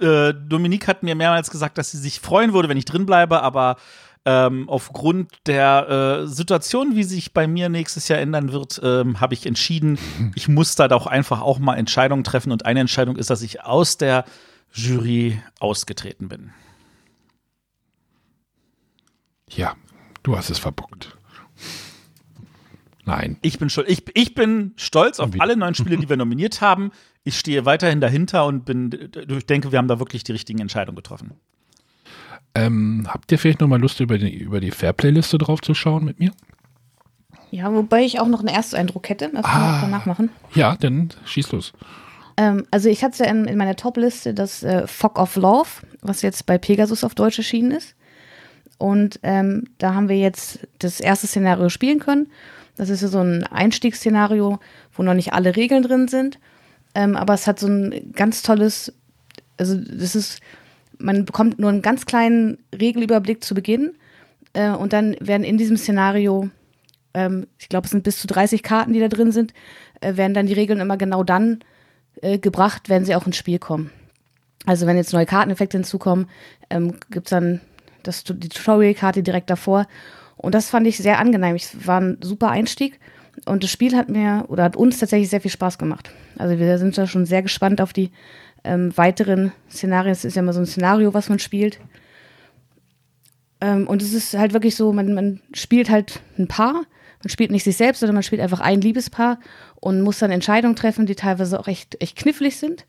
äh, Dominique hat mir mehrmals gesagt, dass sie sich freuen würde, wenn ich drin bleibe, aber ähm, aufgrund der äh, Situation, wie sich bei mir nächstes Jahr ändern wird, ähm, habe ich entschieden, (laughs) ich muss da doch einfach auch mal Entscheidungen treffen. Und eine Entscheidung ist, dass ich aus der Jury ausgetreten bin. Ja, du hast es verbockt. Nein. Ich bin, ich, ich bin stolz auf alle neun Spiele, die wir (laughs) nominiert haben. Ich stehe weiterhin dahinter und bin, ich denke, wir haben da wirklich die richtigen Entscheidungen getroffen. Ähm, habt ihr vielleicht nochmal Lust, über die, über die Fair-Playliste drauf zu schauen mit mir? Ja, wobei ich auch noch einen Ersteindruck hätte. Das können wir danach machen. Ja, dann schieß los. Ähm, also ich hatte ja in, in meiner Top-Liste das äh, Fog of Love, was jetzt bei Pegasus auf Deutsch erschienen ist. Und ähm, da haben wir jetzt das erste Szenario spielen können. Das ist so ein Einstiegsszenario, wo noch nicht alle Regeln drin sind. Ähm, aber es hat so ein ganz tolles, also das ist man bekommt nur einen ganz kleinen Regelüberblick zu Beginn äh, und dann werden in diesem Szenario, ähm, ich glaube, es sind bis zu 30 Karten, die da drin sind, äh, werden dann die Regeln immer genau dann äh, gebracht, wenn sie auch ins Spiel kommen. Also wenn jetzt neue Karteneffekte hinzukommen, ähm, gibt es dann das, die Tutorial-Karte direkt davor. Und das fand ich sehr angenehm. Es war ein super Einstieg. Und das Spiel hat mir oder hat uns tatsächlich sehr viel Spaß gemacht. Also wir sind da schon sehr gespannt auf die ähm, weiteren Szenarien. Es ist ja immer so ein Szenario, was man spielt. Ähm, und es ist halt wirklich so, man, man spielt halt ein Paar. Man spielt nicht sich selbst, sondern man spielt einfach ein Liebespaar und muss dann Entscheidungen treffen, die teilweise auch echt, echt knifflig sind.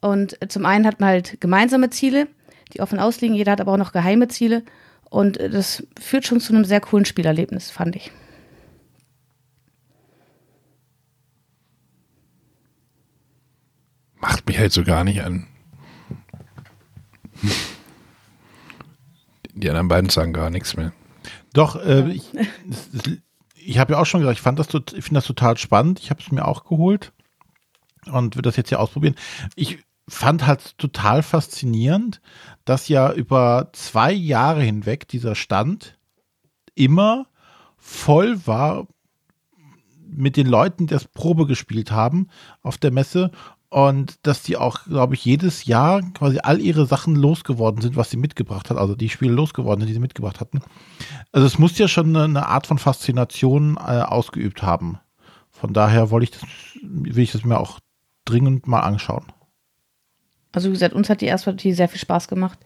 Und zum einen hat man halt gemeinsame Ziele, die offen ausliegen. Jeder hat aber auch noch geheime Ziele. Und das führt schon zu einem sehr coolen Spielerlebnis, fand ich. Macht mich halt so gar nicht an. Die anderen beiden sagen gar nichts mehr. Doch, äh, ich, ich habe ja auch schon gesagt, ich ich finde das total spannend. Ich habe es mir auch geholt und würde das jetzt hier ausprobieren. Ich fand halt total faszinierend, dass ja über zwei Jahre hinweg dieser Stand immer voll war mit den Leuten, die das Probe gespielt haben auf der Messe und dass die auch, glaube ich, jedes Jahr quasi all ihre Sachen losgeworden sind, was sie mitgebracht hat, also die Spiele losgeworden sind, die sie mitgebracht hatten. Also es muss ja schon eine, Art von Faszination äh, ausgeübt haben. Von daher wollte ich das, will ich das mir auch dringend mal anschauen. Also wie gesagt, uns hat die erste Partie sehr viel Spaß gemacht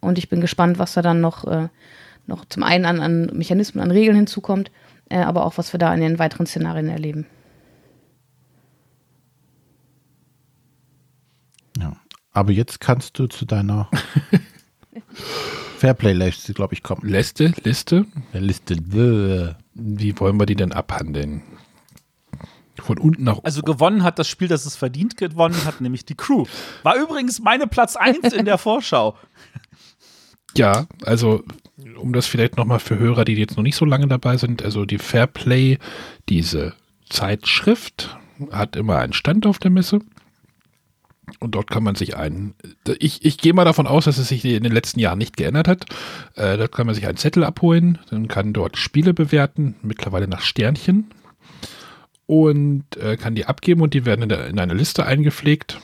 und ich bin gespannt, was da dann noch, äh, noch zum einen an, an Mechanismen, an Regeln hinzukommt, äh, aber auch was wir da in den weiteren Szenarien erleben. Aber jetzt kannst du zu deiner (laughs) Fairplay-Liste, glaube ich, kommen. Liste? Liste? Ja, Liste. Wie wollen wir die denn abhandeln? Von unten nach oben. Also gewonnen hat das Spiel, das es verdient gewonnen hat, nämlich die Crew. War übrigens meine Platz 1 in der Vorschau. (laughs) Ja, also um das vielleicht nochmal für Hörer, die jetzt noch nicht so lange dabei sind, also die Fairplay, diese Zeitschrift, hat immer einen Stand auf der Messe. Und dort kann man sich einen, ich, ich gehe mal davon aus, dass es sich in den letzten Jahren nicht geändert hat. Äh, dort kann man sich einen Zettel abholen, dann kann dort Spiele bewerten, mittlerweile nach Sternchen. Und äh, kann die abgeben und die werden in, der, in eine Liste eingepflegt.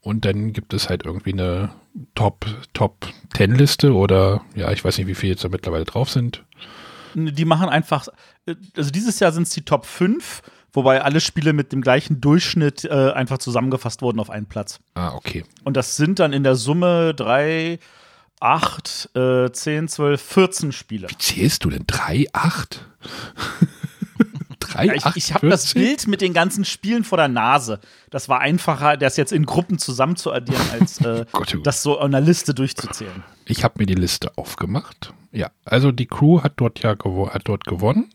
Und dann gibt es halt irgendwie eine Top, Top 10 Liste oder ja, ich weiß nicht, wie viele jetzt da mittlerweile drauf sind. Die machen einfach, also dieses Jahr sind es die Top 5 wobei alle Spiele mit dem gleichen Durchschnitt äh, einfach zusammengefasst wurden auf einen Platz. Ah, okay. Und das sind dann in der Summe drei, acht, äh, zehn, zwölf, 14 Spiele. Wie zählst du denn? Drei, acht? Drei, ja, ich, ich habe das Bild mit den ganzen Spielen vor der Nase. Das war einfacher, das jetzt in Gruppen zusammenzuaddieren, als (laughs) äh, Gott, oh das so in einer Liste durchzuzählen. Ich habe mir die Liste aufgemacht. Ja, also die Crew hat dort ja gewo hat dort gewonnen.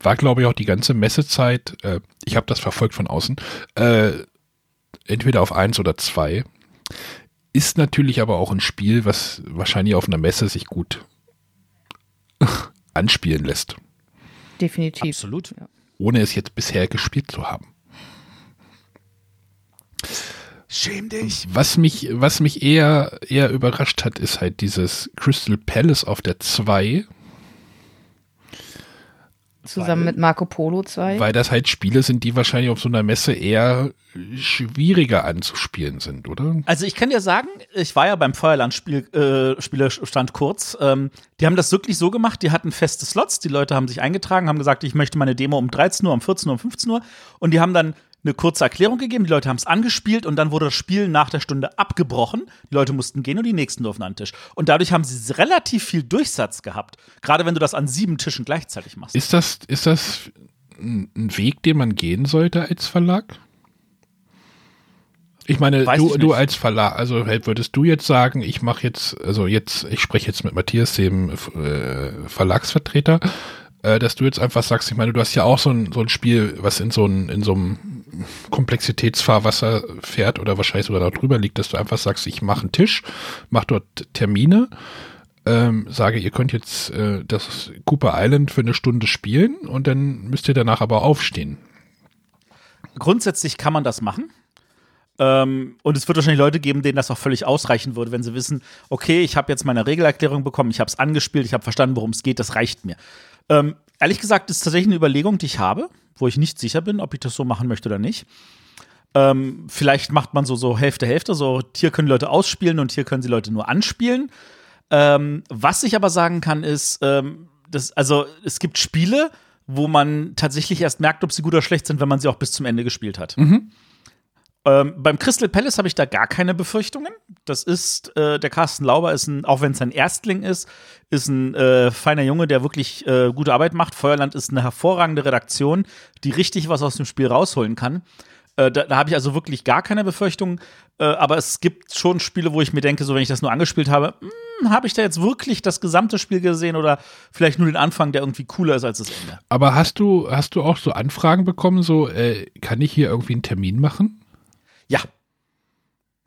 War, glaube ich, auch die ganze Messezeit, äh, ich habe das verfolgt von außen, äh, entweder auf eins oder zwei. Ist natürlich aber auch ein Spiel, was wahrscheinlich auf einer Messe sich gut (laughs) anspielen lässt. Definitiv. Absolut. Ja ohne es jetzt bisher gespielt zu haben. Schäm dich. Was mich, was mich eher, eher überrascht hat, ist halt dieses Crystal Palace auf der 2. Zusammen weil, mit Marco Polo 2. Weil das halt Spiele sind, die wahrscheinlich auf so einer Messe eher schwieriger anzuspielen sind, oder? Also ich kann dir sagen, ich war ja beim Feuerland-Spielestand äh, kurz. Ähm, die haben das wirklich so gemacht, die hatten feste Slots, die Leute haben sich eingetragen, haben gesagt, ich möchte meine Demo um 13 Uhr, um 14 Uhr, um 15 Uhr. Und die haben dann eine kurze Erklärung gegeben, die Leute haben es angespielt und dann wurde das Spiel nach der Stunde abgebrochen. Die Leute mussten gehen und die nächsten durften an den Tisch. Und dadurch haben sie relativ viel Durchsatz gehabt. Gerade wenn du das an sieben Tischen gleichzeitig machst. Ist das, ist das ein Weg, den man gehen sollte als Verlag? Ich meine, Weiß du, ich du als Verlag, also würdest du jetzt sagen, ich mache jetzt, also jetzt, ich spreche jetzt mit Matthias, dem äh, Verlagsvertreter, äh, dass du jetzt einfach sagst, ich meine, du hast ja auch so ein, so ein Spiel, was in so, ein, in so einem Komplexitätsfahrwasser fährt oder wahrscheinlich sogar noch drüber liegt, dass du einfach sagst, ich mache einen Tisch, mache dort Termine, ähm, sage, ihr könnt jetzt äh, das Cooper Island für eine Stunde spielen und dann müsst ihr danach aber aufstehen. Grundsätzlich kann man das machen. Ähm, und es wird wahrscheinlich Leute geben, denen das auch völlig ausreichen würde, wenn sie wissen, okay, ich habe jetzt meine Regelerklärung bekommen, ich habe es angespielt, ich habe verstanden, worum es geht, das reicht mir. Ähm, ehrlich gesagt, ist tatsächlich eine Überlegung, die ich habe, wo ich nicht sicher bin, ob ich das so machen möchte oder nicht. Ähm, vielleicht macht man so, so Hälfte, Hälfte, so hier können Leute ausspielen und hier können sie Leute nur anspielen. Ähm, was ich aber sagen kann, ist, ähm, dass, also es gibt Spiele, wo man tatsächlich erst merkt, ob sie gut oder schlecht sind, wenn man sie auch bis zum Ende gespielt hat. Mhm. Ähm, beim Crystal Palace habe ich da gar keine Befürchtungen. Das ist, äh, der Carsten Lauber ist ein, auch wenn es ein Erstling ist, ist ein äh, feiner Junge, der wirklich äh, gute Arbeit macht. Feuerland ist eine hervorragende Redaktion, die richtig was aus dem Spiel rausholen kann. Äh, da, da habe ich also wirklich gar keine Befürchtungen. Äh, aber es gibt schon Spiele, wo ich mir denke, so wenn ich das nur angespielt habe, hm, habe ich da jetzt wirklich das gesamte Spiel gesehen oder vielleicht nur den Anfang, der irgendwie cooler ist als das Ende. Aber hast du, hast du auch so Anfragen bekommen, so, äh, kann ich hier irgendwie einen Termin machen? Ja.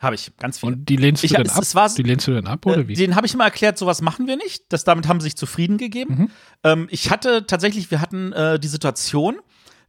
Habe ich, ganz viel. Und die lehnst du ich, dann es, ab? Es war, die lehnst du dann ab, oder äh, wie? Den habe ich immer erklärt, sowas machen wir nicht. Das, damit haben sie sich zufrieden gegeben. Mhm. Ähm, ich hatte tatsächlich, wir hatten äh, die Situation,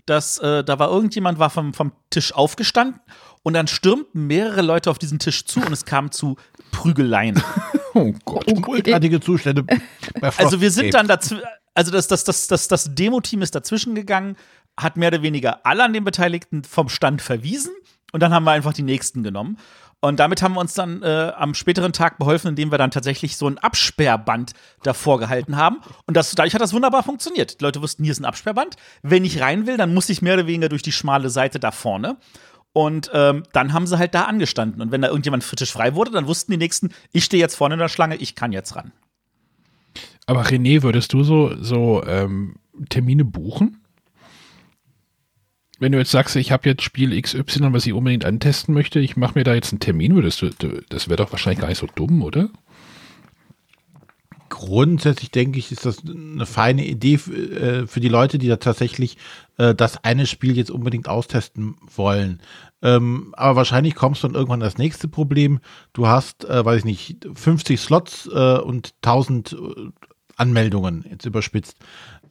dass äh, da war irgendjemand war vom, vom Tisch aufgestanden und dann stürmten mehrere Leute auf diesen Tisch zu und es kam zu Prügeleien. (laughs) oh Gott. Unartige Zustände. (laughs) also wir sind dann dazu, also das, das, das, das, das Demo-Team ist dazwischen gegangen, hat mehr oder weniger alle an den Beteiligten vom Stand verwiesen und dann haben wir einfach die nächsten genommen. Und damit haben wir uns dann äh, am späteren Tag beholfen, indem wir dann tatsächlich so ein Absperrband davor gehalten haben. Und das, dadurch hat das wunderbar funktioniert. Die Leute wussten, hier ist ein Absperrband. Wenn ich rein will, dann muss ich mehr oder weniger durch die schmale Seite da vorne. Und ähm, dann haben sie halt da angestanden. Und wenn da irgendjemand frisch frei wurde, dann wussten die Nächsten, ich stehe jetzt vorne in der Schlange, ich kann jetzt ran. Aber René, würdest du so, so ähm, Termine buchen? Wenn du jetzt sagst, ich habe jetzt Spiel XY, was ich unbedingt antesten möchte, ich mache mir da jetzt einen Termin, würdest das wäre doch wahrscheinlich gar nicht so dumm, oder? grundsätzlich denke ich, ist das eine feine Idee äh, für die Leute, die da tatsächlich äh, das eine Spiel jetzt unbedingt austesten wollen. Ähm, aber wahrscheinlich kommst du dann irgendwann das nächste Problem. Du hast, äh, weiß ich nicht, 50 Slots und 1000 äh, Anmeldungen, jetzt überspitzt.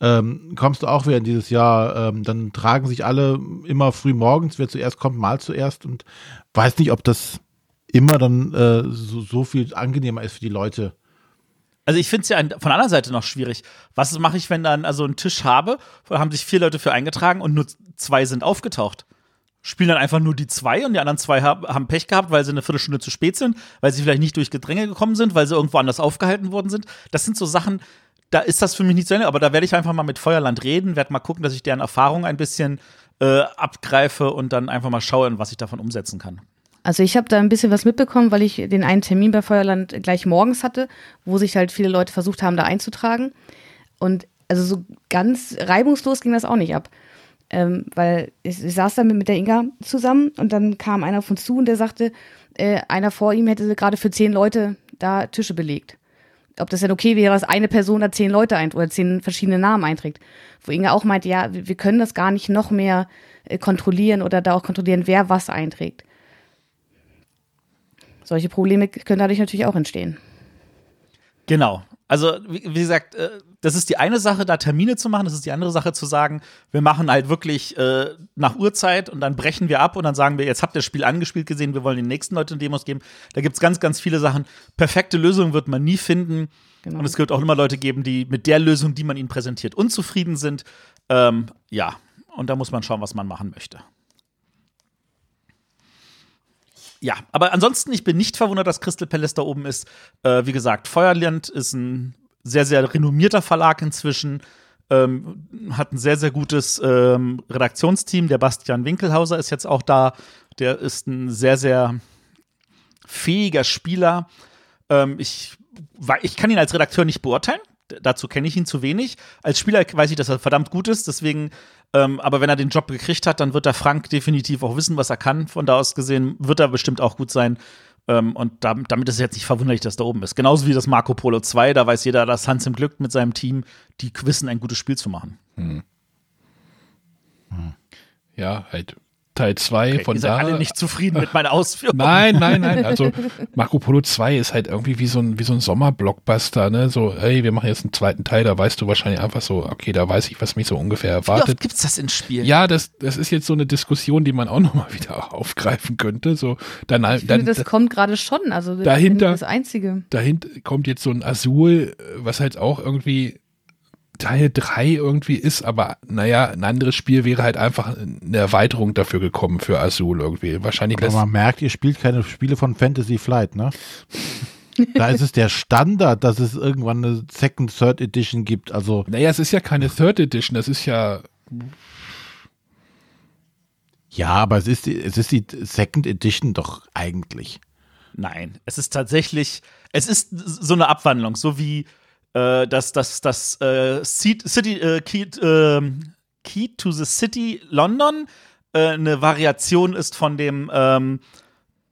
Ähm, kommst du auch wieder in dieses Jahr, ähm, dann tragen sich alle immer früh morgens, wer zuerst kommt, mal zuerst und weiß nicht, ob das immer dann äh, so, so viel angenehmer ist für die Leute. Also ich finde es ja von der Seite noch schwierig. Was mache ich, wenn dann also einen Tisch habe, haben sich vier Leute für eingetragen und nur zwei sind aufgetaucht? Spielen dann einfach nur die zwei und die anderen zwei haben Pech gehabt, weil sie eine Viertelstunde zu spät sind, weil sie vielleicht nicht durch Gedränge gekommen sind, weil sie irgendwo anders aufgehalten worden sind. Das sind so Sachen, da ist das für mich nicht zu Ende, aber da werde ich einfach mal mit Feuerland reden, werde mal gucken, dass ich deren Erfahrung ein bisschen äh, abgreife und dann einfach mal schaue, was ich davon umsetzen kann. Also ich habe da ein bisschen was mitbekommen, weil ich den einen Termin bei Feuerland gleich morgens hatte, wo sich halt viele Leute versucht haben, da einzutragen. Und also so ganz reibungslos ging das auch nicht ab. Ähm, weil ich, ich, saß dann mit der Inga zusammen und dann kam einer von zu und der sagte, äh, einer vor ihm hätte gerade für zehn Leute da Tische belegt. Ob das denn okay wäre, dass eine Person da zehn Leute ein oder zehn verschiedene Namen einträgt. Wo Inga auch meinte, ja, wir können das gar nicht noch mehr äh, kontrollieren oder da auch kontrollieren, wer was einträgt. Solche Probleme können dadurch natürlich auch entstehen. Genau. Also, wie, wie, gesagt, äh, das ist die eine Sache, da Termine zu machen. Das ist die andere Sache zu sagen, wir machen halt wirklich äh, nach Uhrzeit und dann brechen wir ab und dann sagen wir, jetzt habt ihr das Spiel angespielt gesehen, wir wollen den nächsten Leuten Demos geben. Da gibt es ganz, ganz viele Sachen. Perfekte Lösungen wird man nie finden. Genau. Und es wird auch immer Leute geben, die mit der Lösung, die man ihnen präsentiert, unzufrieden sind. Ähm, ja, und da muss man schauen, was man machen möchte. Ja, aber ansonsten, ich bin nicht verwundert, dass Crystal Palace da oben ist. Äh, wie gesagt, Feuerland ist ein sehr, sehr renommierter Verlag inzwischen. Ähm, hat ein sehr, sehr gutes ähm, Redaktionsteam. Der Bastian Winkelhauser ist jetzt auch da. Der ist ein sehr, sehr fähiger Spieler. Ähm, ich, ich kann ihn als Redakteur nicht beurteilen. Dazu kenne ich ihn zu wenig. Als Spieler weiß ich, dass er verdammt gut ist. Deswegen ähm, aber wenn er den Job gekriegt hat, dann wird der Frank definitiv auch wissen, was er kann. Von da aus gesehen wird er bestimmt auch gut sein. Ähm, und da, damit ist es jetzt nicht verwunderlich, dass da oben ist. Genauso wie das Marco Polo 2, da weiß jeder, dass Hans im Glück mit seinem Team, die wissen, ein gutes Spiel zu machen. Hm. Hm. Ja, halt Teil 2 okay, von ihr seid da. alle nicht zufrieden mit meiner Ausführung. Nein, nein, nein. Also Marco Polo 2 ist halt irgendwie wie so ein, wie so ein Sommerblockbuster, ne? So, hey, wir machen jetzt einen zweiten Teil, da weißt du wahrscheinlich einfach so, okay, da weiß ich, was mich so ungefähr erwartet. Wie oft gibt's das in Spielen? Ja, das, das ist jetzt so eine Diskussion, die man auch nochmal wieder (laughs) aufgreifen könnte. So, dann, ich finde, dann, das kommt gerade schon, also dahinter, das Einzige. Dahinter kommt jetzt so ein Azul, was halt auch irgendwie Teil 3 irgendwie ist, aber naja, ein anderes Spiel wäre halt einfach eine Erweiterung dafür gekommen für Azul irgendwie. Wahrscheinlich. Aber man merkt, ihr spielt keine Spiele von Fantasy Flight, ne? (laughs) da ist es der Standard, dass es irgendwann eine Second, Third Edition gibt. Also. Naja, es ist ja keine Third Edition, das ist ja. Ja, aber es ist, die, es ist die Second Edition doch eigentlich. Nein, es ist tatsächlich, es ist so eine Abwandlung, so wie äh, dass das, das äh, City, äh, Key, äh, Key to the City London äh, eine Variation ist von dem, ähm,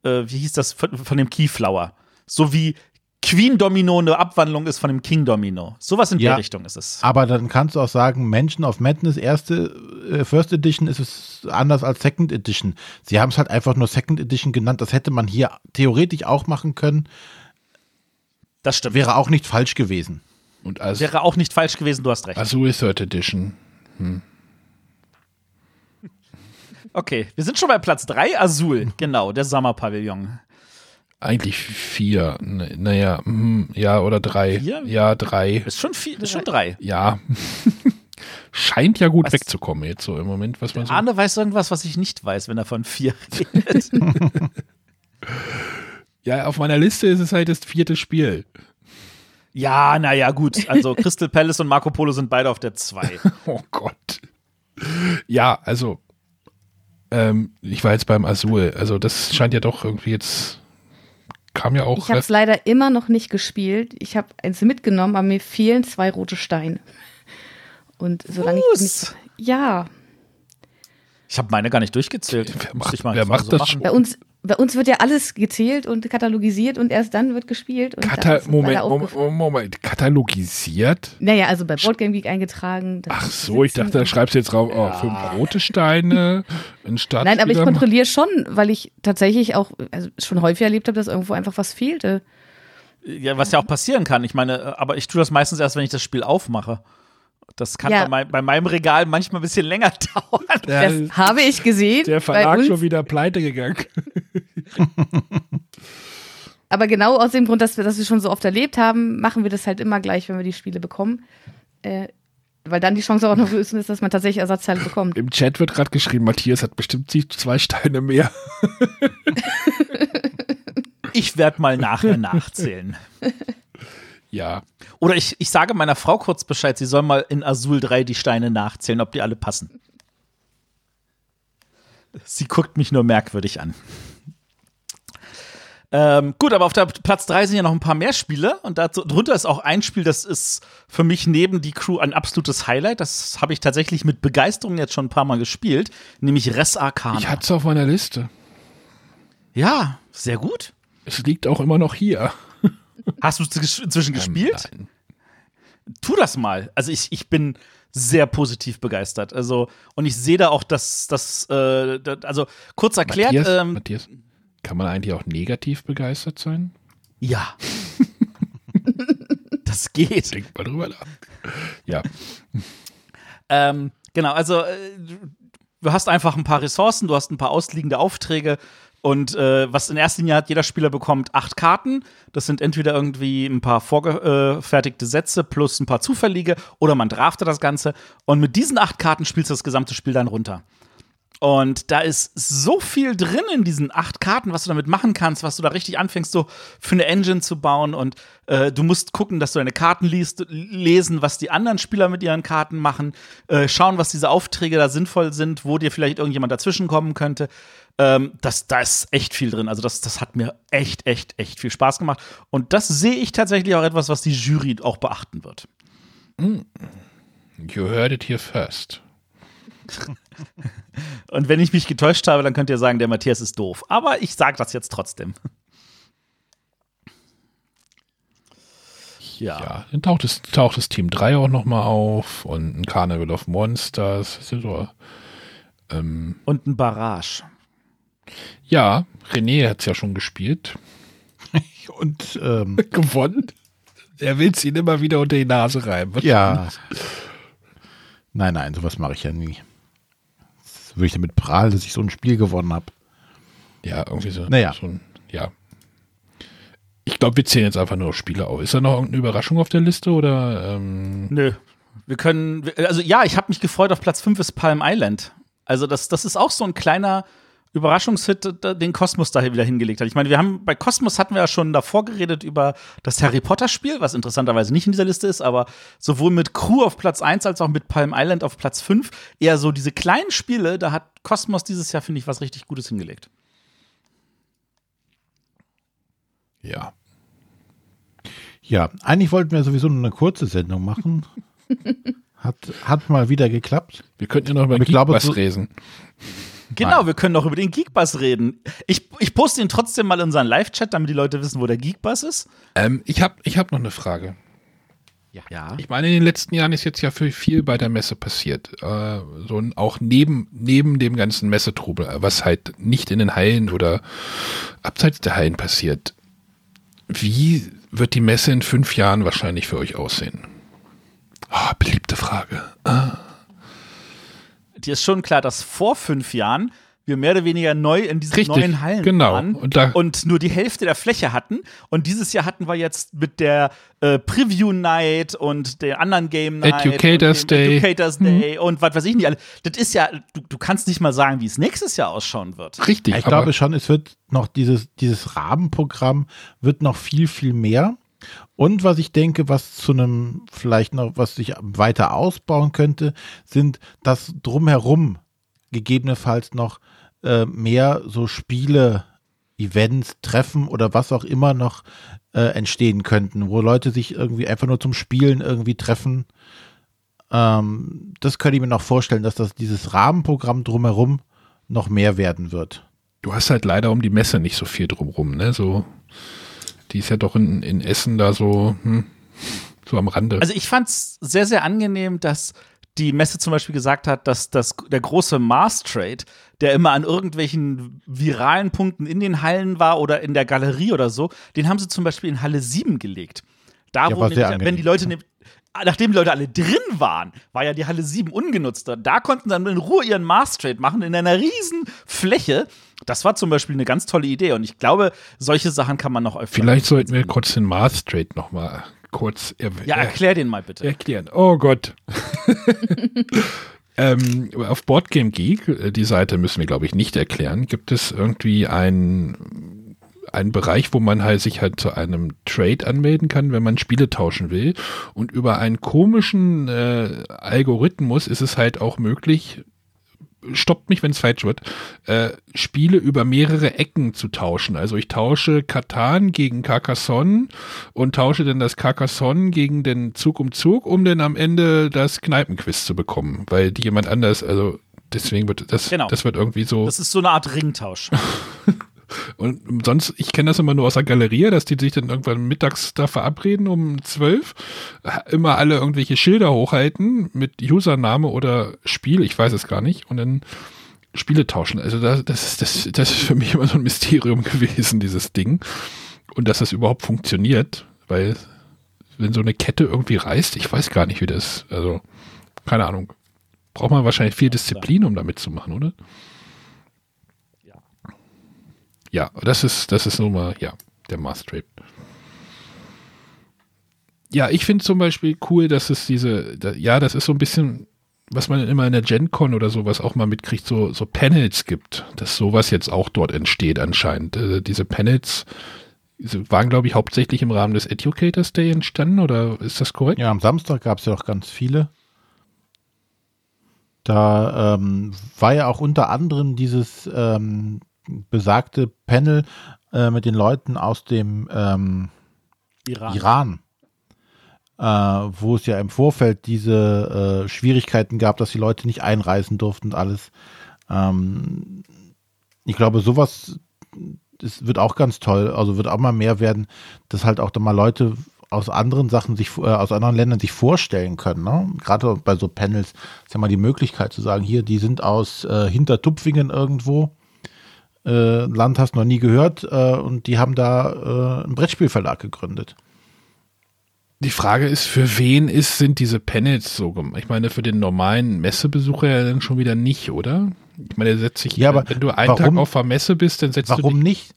äh, wie hieß das, von, von dem Keyflower. So wie Queen Domino eine Abwandlung ist von dem King Domino. Sowas in ja, der Richtung ist es. Aber dann kannst du auch sagen, Menschen of Madness erste äh, First Edition ist es anders als Second Edition. Sie haben es halt einfach nur Second Edition genannt. Das hätte man hier theoretisch auch machen können. Das stimmt. Wäre auch nicht falsch gewesen. Und als Wäre auch nicht falsch gewesen, du hast recht. Azul Third Edition. Hm. (laughs) Okay, wir sind schon bei Platz 3, Azul, (laughs) genau, der Sommerpavillon. Eigentlich vier, naja, hm, ja, oder drei. Vier? Ja, drei. Ist schon vier, ist schon drei. Ja. (laughs) Scheint ja gut was? wegzukommen jetzt so im Moment, was man so. Arne weiß irgendwas, was ich nicht weiß, wenn er von vier redet. ja, auf meiner Liste ist es halt das vierte Spiel. Ja, naja, gut. Also Crystal Palace und Marco Polo sind beide auf der 2. (laughs) oh Gott. Ja, also ähm, ich war jetzt beim Azul. Also das scheint ja doch irgendwie jetzt kam ja auch. Ich habe es leider immer noch nicht gespielt. Ich habe eins mitgenommen, aber mir fehlen zwei rote Steine. Und solange Was? ich nicht, ja. Ich habe meine gar nicht durchgezählt. Wer macht, wer macht so das schon? Bei uns bei uns wird ja alles gezählt und katalogisiert und erst dann wird gespielt. Und Kata das ist Moment, Moment. Moment, katalogisiert? Naja, also bei Boardgame Geek eingetragen. Ach so, ich dachte, da schreibst du jetzt drauf, oh, fünf rote Steine, ein Start. Nein, aber ich kontrolliere schon, weil ich tatsächlich auch also schon häufig erlebt habe, dass irgendwo einfach was fehlte. Ja, was ja auch passieren kann. Ich meine, äh, aber ich tue das meistens erst, wenn ich das Spiel aufmache. Das kann Ja. bei, mein, bei meinem Regal manchmal ein bisschen länger (laughs) dauern. Ja, Das habe ich gesehen. der Verlag schon wieder pleite gegangen. (laughs) Aber genau aus dem Grund, dass wir das schon so oft erlebt haben, machen wir das halt immer gleich, wenn wir die Spiele bekommen. Äh, weil dann die Chance auch noch größer ist, dass man tatsächlich Ersatzteile bekommt. Im Chat wird gerade geschrieben, Matthias hat bestimmt zwei Steine mehr. Ich werde mal nachher nachzählen. (laughs) Ja, Oder ich, ich sage meiner Frau kurz Bescheid, sie soll mal in Azul 3 die Steine nachzählen, ob die alle passen. Sie guckt mich nur merkwürdig an. Ähm, gut, aber auf der Platz 3 sind ja noch ein paar mehr Spiele und dazu, drunter ist auch ein Spiel, das ist für mich neben die Crew ein absolutes Highlight. Das habe ich tatsächlich mit Begeisterung jetzt schon ein paar Mal gespielt, nämlich Res Arcana. ich hatte es auf meiner Liste. ja, sehr gut. Es liegt auch immer noch hier. Hast du es inzwischen gespielt? Ähm, nein. tu das mal. Also ich, ich bin sehr positiv begeistert. Also, und ich sehe da auch, dass das, äh, das- also kurz erklärt, Matthias, ähm, Matthias, kann man eigentlich auch negativ begeistert sein? ja. (laughs) das geht. Denk mal drüber nach. Ja, Ähm, genau, also äh, du hast einfach ein paar Ressourcen, du hast ein paar ausliegende Aufträge und äh, was in erster Linie hat, jeder Spieler bekommt acht Karten. Das sind entweder irgendwie ein paar vorgefertigte Sätze plus ein paar zufällige oder man draftet das Ganze. Und mit diesen acht Karten spielst du das gesamte Spiel dann runter. Und da ist so viel drin in diesen acht Karten, was du damit machen kannst, was du da richtig anfängst, so für eine Engine zu bauen. Und äh, du musst gucken, dass du deine Karten liest, lesen, was die anderen Spieler mit ihren Karten machen, äh, schauen, was diese Aufträge da sinnvoll sind, wo dir vielleicht irgendjemand dazwischen kommen könnte. Ähm, das, da ist echt viel drin. Also, das, das hat mir echt, echt, echt viel Spaß gemacht. Und das sehe ich tatsächlich auch etwas, was die Jury auch beachten wird. you heard it here first. (laughs) Und wenn ich mich getäuscht habe, dann könnt ihr sagen, der Matthias ist doof. Aber ich sage das jetzt trotzdem. Ja. Ja, dann taucht das, taucht das Team 3 auch nochmal auf und ein Carnival of Monsters. So, ähm, Und ein Barrage. Ja, René hat es ja schon gespielt. (laughs) Und ähm, (laughs) Gewonnen. Er will es ihnen immer wieder unter die Nase reiben. Was ja. Nein, nein, sowas mache ich ja nie. Das würde ich damit prahlen, dass ich so ein Spiel gewonnen habe. Ja, irgendwie so. Naja. So ein, ja. Ich glaube, wir zählen jetzt einfach nur Spiele auf. Ist da noch irgendeine Überraschung auf der Liste oder? Ähm, Nö. Wir können, also ja, ich habe mich gefreut, auf Platz 5 ist Palm Island. Also das, das ist auch so ein kleiner Überraschungshit, den Kosmos da wieder hingelegt hat. Ich meine, wir haben bei Kosmos hatten wir ja schon davor geredet über das Harry Potter Spiel, was interessanterweise nicht in dieser Liste ist, aber sowohl mit Crew auf Platz 1 als auch mit Palm Island auf Platz 5 eher so diese kleinen Spiele, da hat Kosmos dieses Jahr, finde ich, was richtig Gutes hingelegt. ja. Ja, eigentlich wollten wir sowieso nur eine kurze Sendung machen. (laughs) Hat, hat mal wieder geklappt. Wir könnten ja noch über Aber ich glaube, Genau, wir können noch über den Geekbus reden. Ich, ich poste ihn trotzdem mal in unseren Live-Chat, damit die Leute wissen, wo der Geekbus ist. Ähm, ich habe ich hab noch eine Frage. Ja. Ich meine, in den letzten Jahren ist jetzt ja für viel bei der Messe passiert. Äh, so auch neben, neben dem ganzen Messetrubel, was halt nicht in den Hallen oder abseits der Hallen passiert. Wie wird die Messe in fünf Jahren wahrscheinlich für euch aussehen? Ah, beliebte Frage. Dir ist schon klar, dass vor fünf Jahren wir mehr oder weniger neu in diesen Richtig, neuen Hallen genau. waren Und da- und nur die Hälfte der Fläche hatten. Und dieses Jahr hatten wir jetzt mit der äh, Preview Night und der anderen Game Night Educators und Day. Educators Day und was weiß ich nicht alle. Das ist ja, du, du kannst nicht mal sagen, wie es nächstes Jahr ausschauen wird. Richtig, Ich glaube schon, es wird noch dieses, dieses Rahmenprogramm wird noch viel, viel mehr. Und was ich denke, was zu einem vielleicht noch, was sich weiter ausbauen könnte, sind, dass drumherum gegebenenfalls noch äh, mehr so Spiele, Events, Treffen oder was auch immer noch äh, entstehen könnten, wo Leute sich irgendwie einfach nur zum Spielen irgendwie treffen. Ähm, das könnte ich mir noch vorstellen, dass das dieses Rahmenprogramm drumherum noch mehr werden wird. du hast halt leider um die Messe nicht so viel drumrum, ne? So, die ist ja doch in, in Essen da so, hm, so am Rande. Also ich fand's sehr, sehr angenehm, dass die Messe zum Beispiel gesagt hat, dass das, der große Mars Trade, der immer an irgendwelchen viralen Punkten in den Hallen war oder in der Galerie oder so, den haben sie zum Beispiel in Halle 7 gelegt. Da, Ja, wo nämlich, wenn die Leute, ne- nachdem die Leute alle drin waren, war ja die Halle 7 ungenutzt. Da konnten dann in Ruhe ihren Mars Trade machen in einer riesen Fläche. Das war zum Beispiel eine ganz tolle Idee und ich glaube, solche Sachen kann man noch öfter. Vielleicht sollten wir kurz den Mars Trade noch mal kurz er Ja, erklär den mal bitte. erklären. Oh Gott. (laughs) ähm, auf Boardgame Geek, äh, die Seite müssen wir, glaube ich, nicht erklären, gibt es irgendwie ein einen Bereich, wo man halt sich halt zu einem Trade anmelden kann, wenn man Spiele tauschen will. Und über einen komischen äh, Algorithmus ist es halt auch möglich, stoppt mich, wenn es falsch wird, äh, Spiele über mehrere Ecken zu tauschen. Also ich tausche Katan gegen Carcassonne und tausche dann das Carcassonne gegen den Zug um Zug, um dann am Ende das Kneipenquiz zu bekommen, weil die jemand anders, also deswegen wird das, Genau. das wird irgendwie so. Das ist so eine Art Ringtausch. (laughs) Und sonst, ich kenne das immer nur aus der Galerie, dass die sich dann irgendwann mittags da verabreden um zwölf, immer alle irgendwelche Schilder hochhalten mit Username oder Spiel, ich weiß es gar nicht, und dann Spiele tauschen. Also das, das, ist, das, das ist für mich immer so ein Mysterium (laughs) gewesen, dieses Ding. Und dass das überhaupt funktioniert, weil wenn so eine Kette irgendwie reißt, ich weiß gar nicht, wie das, also keine Ahnung. Braucht man wahrscheinlich viel Disziplin, um damit zu machen, oder? Ja, das ist, das ist nun mal, ja, der Trade. Ja, ich finde zum Beispiel cool, dass es diese, da, ja, das ist so ein bisschen, was man immer in der Gen Con oder sowas auch mal mitkriegt, so, so Panels gibt, dass sowas jetzt auch dort entsteht anscheinend. Äh, diese Panels waren, glaube ich, hauptsächlich im Rahmen des Educators Day entstanden, oder ist das korrekt? Ja, am Samstag gab es ja auch ganz viele. Da ähm, war ja auch unter anderem dieses ähm, besagte Panel äh, mit den Leuten aus dem ähm, Iran. Iran, äh, wo es ja im Vorfeld diese äh, Schwierigkeiten gab, dass die Leute nicht einreisen durften und alles. Ähm, ich glaube, sowas das wird auch ganz toll, also wird auch mal mehr werden, dass halt auch da mal Leute aus anderen Sachen sich, äh, aus anderen Ländern sich vorstellen können. Ne? Gerade bei so Panels ist ja mal die Möglichkeit zu sagen, hier, die sind aus äh, Hintertupfingen irgendwo, äh, Land hast du noch nie gehört äh, und die haben da äh, einen Brettspielverlag gegründet. Die Frage ist, für wen ist, sind diese Panels so gemacht? Ich meine, für den normalen Messebesucher ja dann schon wieder nicht, oder? Ich meine, der setzt sich, Ja, aber wenn du einen warum- Tag auf der Messe bist, dann setzt du Warum nicht?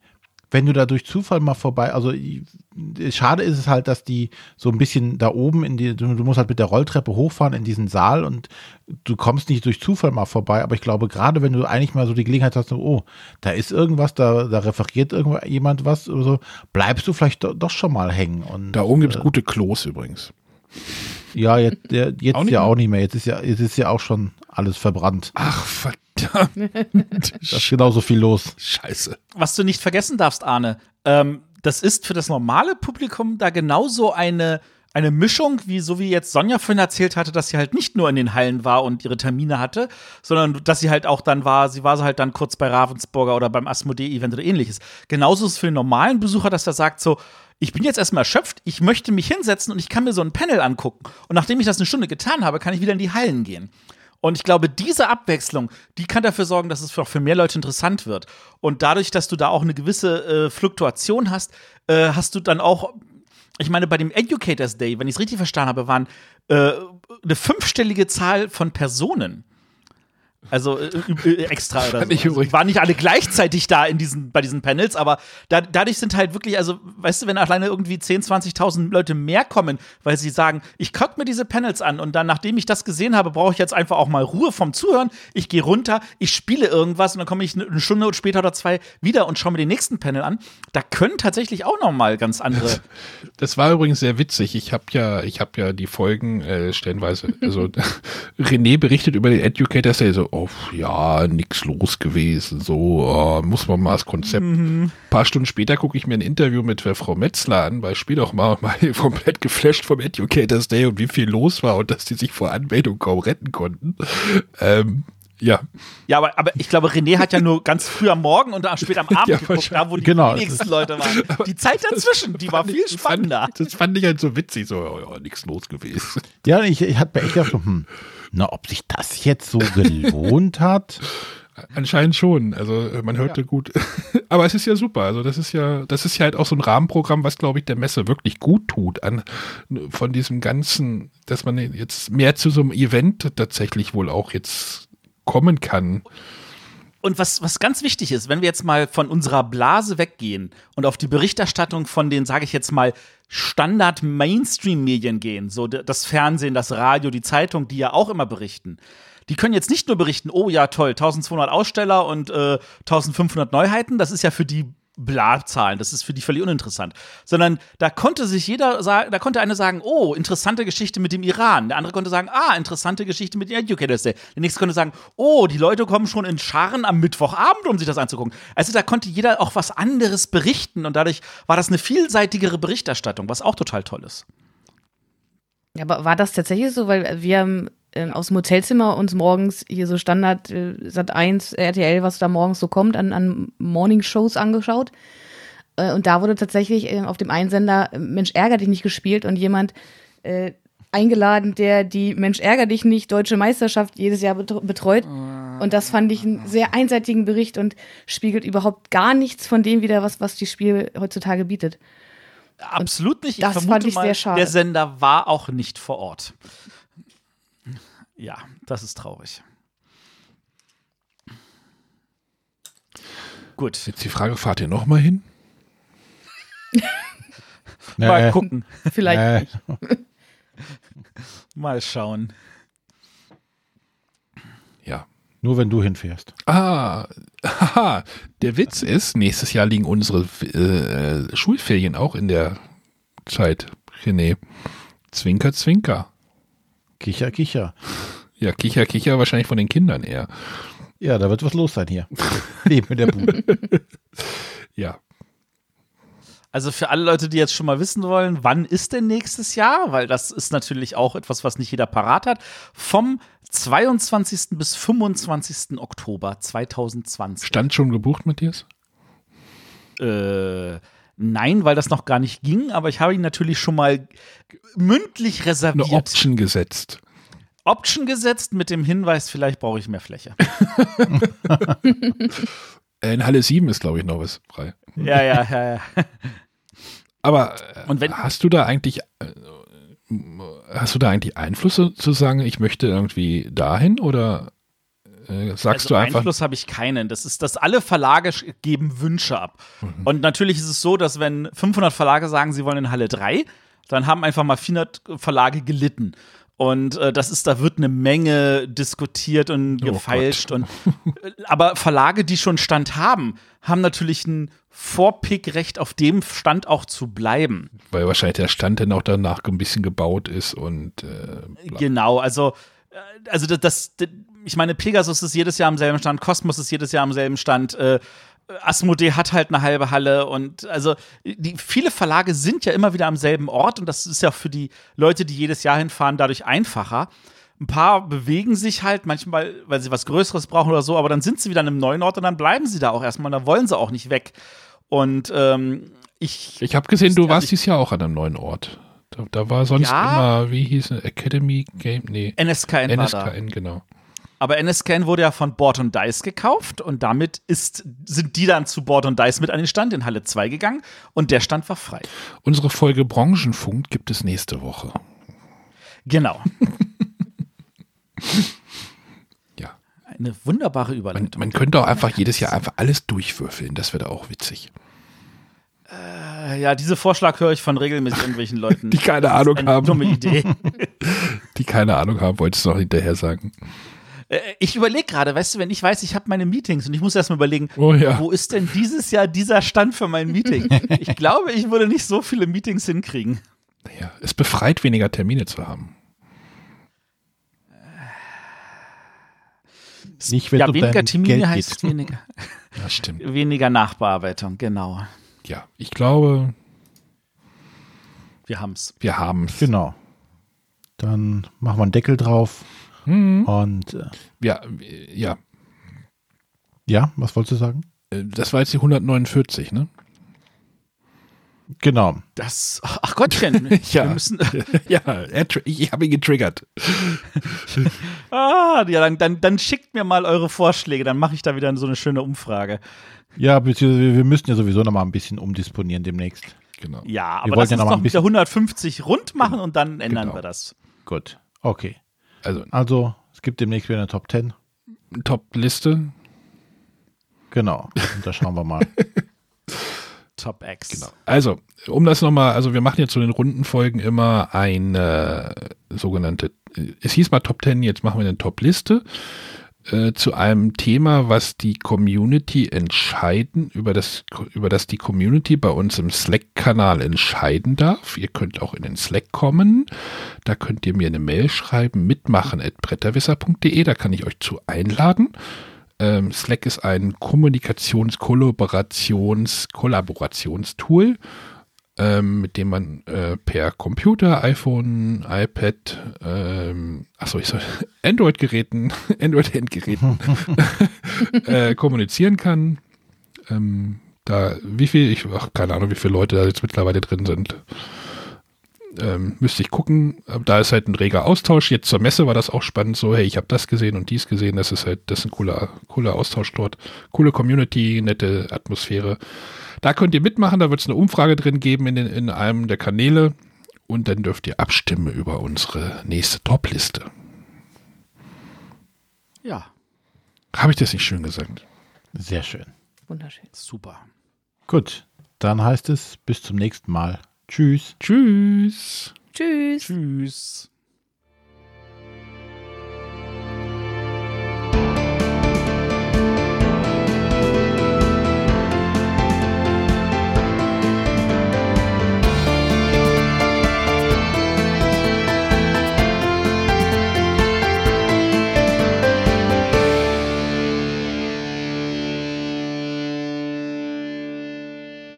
Wenn du da durch Zufall mal vorbei, also ich- schade ist es halt, dass die so ein bisschen da oben in die, du, du musst halt mit der Rolltreppe hochfahren in diesen Saal und du kommst nicht durch Zufall mal vorbei, aber ich glaube, gerade wenn du eigentlich mal so die Gelegenheit hast, so, oh, da ist irgendwas, da, da referiert irgendwo jemand was oder so, bleibst du vielleicht do, doch schon mal hängen. Und, Da oben gibt es äh, gute Klos übrigens. Ja, jetzt, jetzt Auch ja mehr? auch nicht mehr. Jetzt ist ja, jetzt ist ja auch schon alles verbrannt. Ach, (laughs) Da ist genauso viel los. Scheiße. was du nicht vergessen darfst, Arne, ähm, das ist für das normale Publikum da genauso eine, eine Mischung, wie so wie jetzt Sonja vorhin erzählt hatte, dass sie halt nicht nur in den Hallen war und ihre Termine hatte, sondern dass sie halt auch dann war, sie war halt dann kurz bei Ravensburger oder beim Asmodee-Event oder ähnliches. Genauso ist es für den normalen Besucher, dass er sagt so, ich bin jetzt erstmal erschöpft, ich möchte mich hinsetzen und ich kann mir so ein Panel angucken. Und nachdem ich das eine Stunde getan habe, kann ich wieder in die Hallen gehen. Und ich glaube, diese Abwechslung, die kann dafür sorgen, dass es auch für mehr Leute interessant wird. Und dadurch, dass du da auch eine gewisse äh, Fluktuation hast, äh, hast du dann auch, ich meine, bei dem Educators Day, wenn ich es richtig verstanden habe, waren äh, eine fünfstellige Zahl von Personen. Also äh, äh, (laughs) extra oder so. Waren nicht alle gleichzeitig da in diesen, bei diesen Panels, aber da, dadurch sind halt wirklich, also weißt du, wenn alleine irgendwie 10.000, 20.000 Leute mehr kommen, weil sie sagen, ich guck mir diese Panels an und dann, nachdem ich das gesehen habe, brauche ich jetzt einfach auch mal Ruhe vom Zuhören. Ich gehe runter, ich spiele irgendwas und dann komme ich eine Stunde später oder zwei wieder und schaue mir den nächsten Panel an. Da können tatsächlich auch noch mal ganz andere. Das war übrigens sehr witzig. Ich habe ja, ich habe ja die Folgen äh, stellenweise. Also (laughs) René berichtet über den Educators Day so, oh ja, nix los gewesen. So oh, muss man mal das Konzept. Ein paar Stunden später gucke ich mir ein Interview mit Frau Metzler an, weil Spiel doch mal, (laughs) mal komplett geflasht vom Educators Day und wie viel los war und dass die sich vor Anmeldung kaum retten konnten. Ähm, Ja. Ja, aber, aber ich glaube, René hat ja nur ganz früh am Morgen und spät am (laughs) Abend Ja, geguckt, da wo die Genau. wenigsten Leute waren. (laughs) Die Zeit dazwischen, die war viel spannender. Fand, das fand ich halt so witzig, so, ja, ja, nichts los gewesen. Ja, ich, ich hatte mir echt gedacht, hm, na, ob sich das jetzt so gelohnt hat. (laughs) Anscheinend schon. Also äh, man hörte gut. (laughs) Aber es ist ja super. Also das ist ja, das ist ja halt auch so ein Rahmenprogramm, was glaube ich der Messe wirklich gut tut an von diesem ganzen, dass man jetzt mehr zu so einem Event tatsächlich wohl auch jetzt kommen kann. Und was, was ganz wichtig ist, wenn wir jetzt mal von unserer Blase weggehen und auf die Berichterstattung von den, sage ich jetzt mal, Standard-Mainstream-Medien gehen, so das Fernsehen, das Radio, die Zeitung, die ja auch immer berichten, die können jetzt nicht nur berichten, oh ja, toll, 1200 Aussteller und äh, 1500 Neuheiten, das ist ja für die Bla-Zahlen, das ist für die völlig uninteressant. Sondern da konnte sich jeder sagen, da konnte einer sagen, oh, interessante Geschichte mit dem Iran. Der andere konnte sagen, ah, interessante Geschichte mit dem Educators Day. Der nächste konnte sagen, oh, die Leute kommen schon in Scharen am Mittwochabend, um sich das anzugucken. Also da konnte jeder auch was anderes berichten und dadurch war das eine vielseitigere Berichterstattung, was auch total toll ist. Ja, aber war das tatsächlich so? Weil wir haben äh, aus dem Hotelzimmer uns morgens hier so Standard äh, Sat 1, RTL, was da morgens so kommt, an, an Morning-Shows angeschaut. Äh, und da wurde tatsächlich äh, auf dem Einsender äh, Mensch ärger dich nicht gespielt und jemand äh, eingeladen, der die Mensch ärger dich nicht deutsche Meisterschaft jedes Jahr betr- betreut. Und das fand ich einen sehr einseitigen Bericht und spiegelt überhaupt gar nichts von dem wieder, was, was die Spiel heutzutage bietet. Absolut nicht. Ich das fand ich mal, sehr schade. der Sender war auch nicht vor Ort. Ja, das ist traurig. Gut, Jetzt die Frage, fahrt ihr noch mal hin? (laughs) mal Äh, gucken, Vielleicht äh, nicht. (laughs) mal schauen. Ja. nur wenn du hinfährst. Ah, (laughs) haha. Der Witz ist, nächstes Jahr liegen unsere äh, Schulferien auch in der Zeit. René. Zwinker, zwinker. Kicher, kicher. Ja, kicher, kicher wahrscheinlich von den Kindern eher. Ja, da wird was los sein hier. Neben der Bude. (laughs) Ja. Also für alle Leute, die jetzt schon mal wissen wollen, wann ist denn nächstes Jahr? Weil das ist natürlich auch etwas, was nicht jeder parat hat. Vom 22. bis 25. Oktober 2020. Stand schon gebucht, Matthias? Äh, nein, weil das noch gar nicht ging, aber ich habe ihn natürlich schon mal mündlich Eine reserviert. Option gesetzt. Option gesetzt mit dem Hinweis, vielleicht brauche ich mehr Fläche. (laughs) Äh, In Halle 7 ist, glaube ich, noch was frei. ja, ja, ja, ja. Aber Und wenn- hast du da eigentlich äh, hast du da eigentlich Einfluss so- zu sagen, ich möchte irgendwie dahin oder äh, sagst also du einfach Einfluss habe ich keinen. Das ist, dass alle Verlage geben Wünsche ab. Mhm. Und natürlich ist es so, dass wenn 500 Verlage sagen, sie wollen in Halle 3, dann haben einfach mal 400 Verlage gelitten. Und äh, das ist, da wird eine Menge diskutiert und Oh gefeilscht. und, äh, aber Verlage, die schon Stand haben, haben natürlich ein Vorpickrecht, auf dem Stand auch zu bleiben. weil wahrscheinlich der Stand dann auch danach ein bisschen gebaut ist und äh. Genau, also, äh, also das, das, ich meine, Pegasus ist jedes Jahr am selben Stand, Cosmos ist jedes Jahr am selben Stand, äh, Asmodee hat halt eine halbe Halle und also die, viele Verlage sind ja immer wieder am selben Ort und das ist ja für die Leute, die jedes Jahr hinfahren, dadurch einfacher. Ein paar bewegen sich halt manchmal, weil sie was Größeres brauchen oder so, aber dann sind sie wieder an einem neuen Ort und dann bleiben sie da auch erstmal, da wollen sie auch nicht weg. Und ähm, ich ich habe gesehen, du Also warst dieses Jahr auch an einem neuen Ort. Da, da war sonst Ja. immer, wie hieß es, Academy Game, nee, NSKN war da. NSKN, genau. Aber NSCAN wurde ja von Board und Dice gekauft und damit ist, sind die dann zu Board und Dice mit an den Stand in Halle 2 gegangen und der Stand war frei. Unsere Folge Branchenfunk gibt es nächste Woche. Genau. (laughs) Ja. Eine wunderbare Man, Überleitung. man könnte auch einfach jedes Jahr einfach alles durchwürfeln, das wäre auch witzig. Äh, ja, diese Vorschlag höre ich von regelmäßig irgendwelchen (laughs) Leuten. Die keine Ahnung haben. dumme Idee. (laughs) Die keine Ahnung haben, wolltest du noch hinterher sagen. Äh, ich überlege gerade, weißt du, wenn ich weiß, ich habe meine Meetings und ich muss erst mal überlegen, Oh ja. wo ist denn dieses Jahr dieser Stand für mein Meeting? (laughs) ich glaube, ich würde nicht so viele Meetings hinkriegen. Ja, es befreit, weniger Termine zu haben. Nicht, wenn ja, es weniger Termine Geld heißt geht. weniger, (laughs) Das stimmt. weniger Nachbearbeitung, genau. Ja, ich glaube, Wir haben's. wir haben es. Genau. Dann machen wir einen Deckel drauf Mhm. Und äh, Ja, äh, ja. ja, was wolltest du sagen? Äh, Das war jetzt die 149, ne? Genau. Das, ach Gottchen, (laughs) Ja. wir (laughs) müssen, (laughs) ja, er, ich habe ihn getriggert. ah, ja, dann, dann, dann schickt mir mal eure Vorschläge, dann mache ich da wieder so eine schöne Umfrage. Ja, beziehungsweise wir müssten ja sowieso noch mal ein bisschen umdisponieren demnächst. Genau. Ja, Wir aber wollten lass ja uns noch mal ein mit der bisschen- 150 rund machen und dann ändern Genau. wir das. Gut. Okay. Also Also, es gibt demnächst wieder eine Top 10. Top-Liste. Genau. Und da schauen wir mal. (laughs) Top X. Genau. Also, um das nochmal, also wir machen jetzt zu den Rundenfolgen immer eine sogenannte, es hieß mal Top 10, jetzt machen wir eine Top-Liste äh, zu einem Thema, was die Community entscheiden, über das, über das die Community bei uns im Slack-Kanal entscheiden darf. Ihr könnt auch in den Slack kommen. Da könnt ihr mir eine Mail schreiben, mitmachen at bretterwisser.de, da kann ich euch zu einladen. Ähm, Slack ist ein Kommunikations-, Kollaborations-, Kollaborationstool, ähm, mit dem man äh, per Computer, iPhone, iPad, ähm, achso, ich soll (laughs) Android-Geräten, (laughs) Android-Endgeräten (laughs) äh, kommunizieren kann. Ähm, da, wie viel, ich, ach, keine Ahnung, wie viele Leute da jetzt mittlerweile drin sind. Ähm, müsste ich gucken. Da ist halt ein reger Austausch. Jetzt zur Messe war das auch spannend. So, hey, ich habe das gesehen und dies gesehen. Das ist halt, das ist ein cooler, cooler Austausch dort. Coole Community, nette Atmosphäre. Da könnt ihr mitmachen. Da wird es eine Umfrage drin geben in, den, in einem der Kanäle. Und dann dürft ihr abstimmen über unsere nächste Top-Liste. Ja, Habe ich das nicht schön gesagt? Sehr schön. Wunderschön. super. Gut. Dann heißt es bis zum nächsten Mal. Tschüss. Tschüss. Tschüss. Tschüss.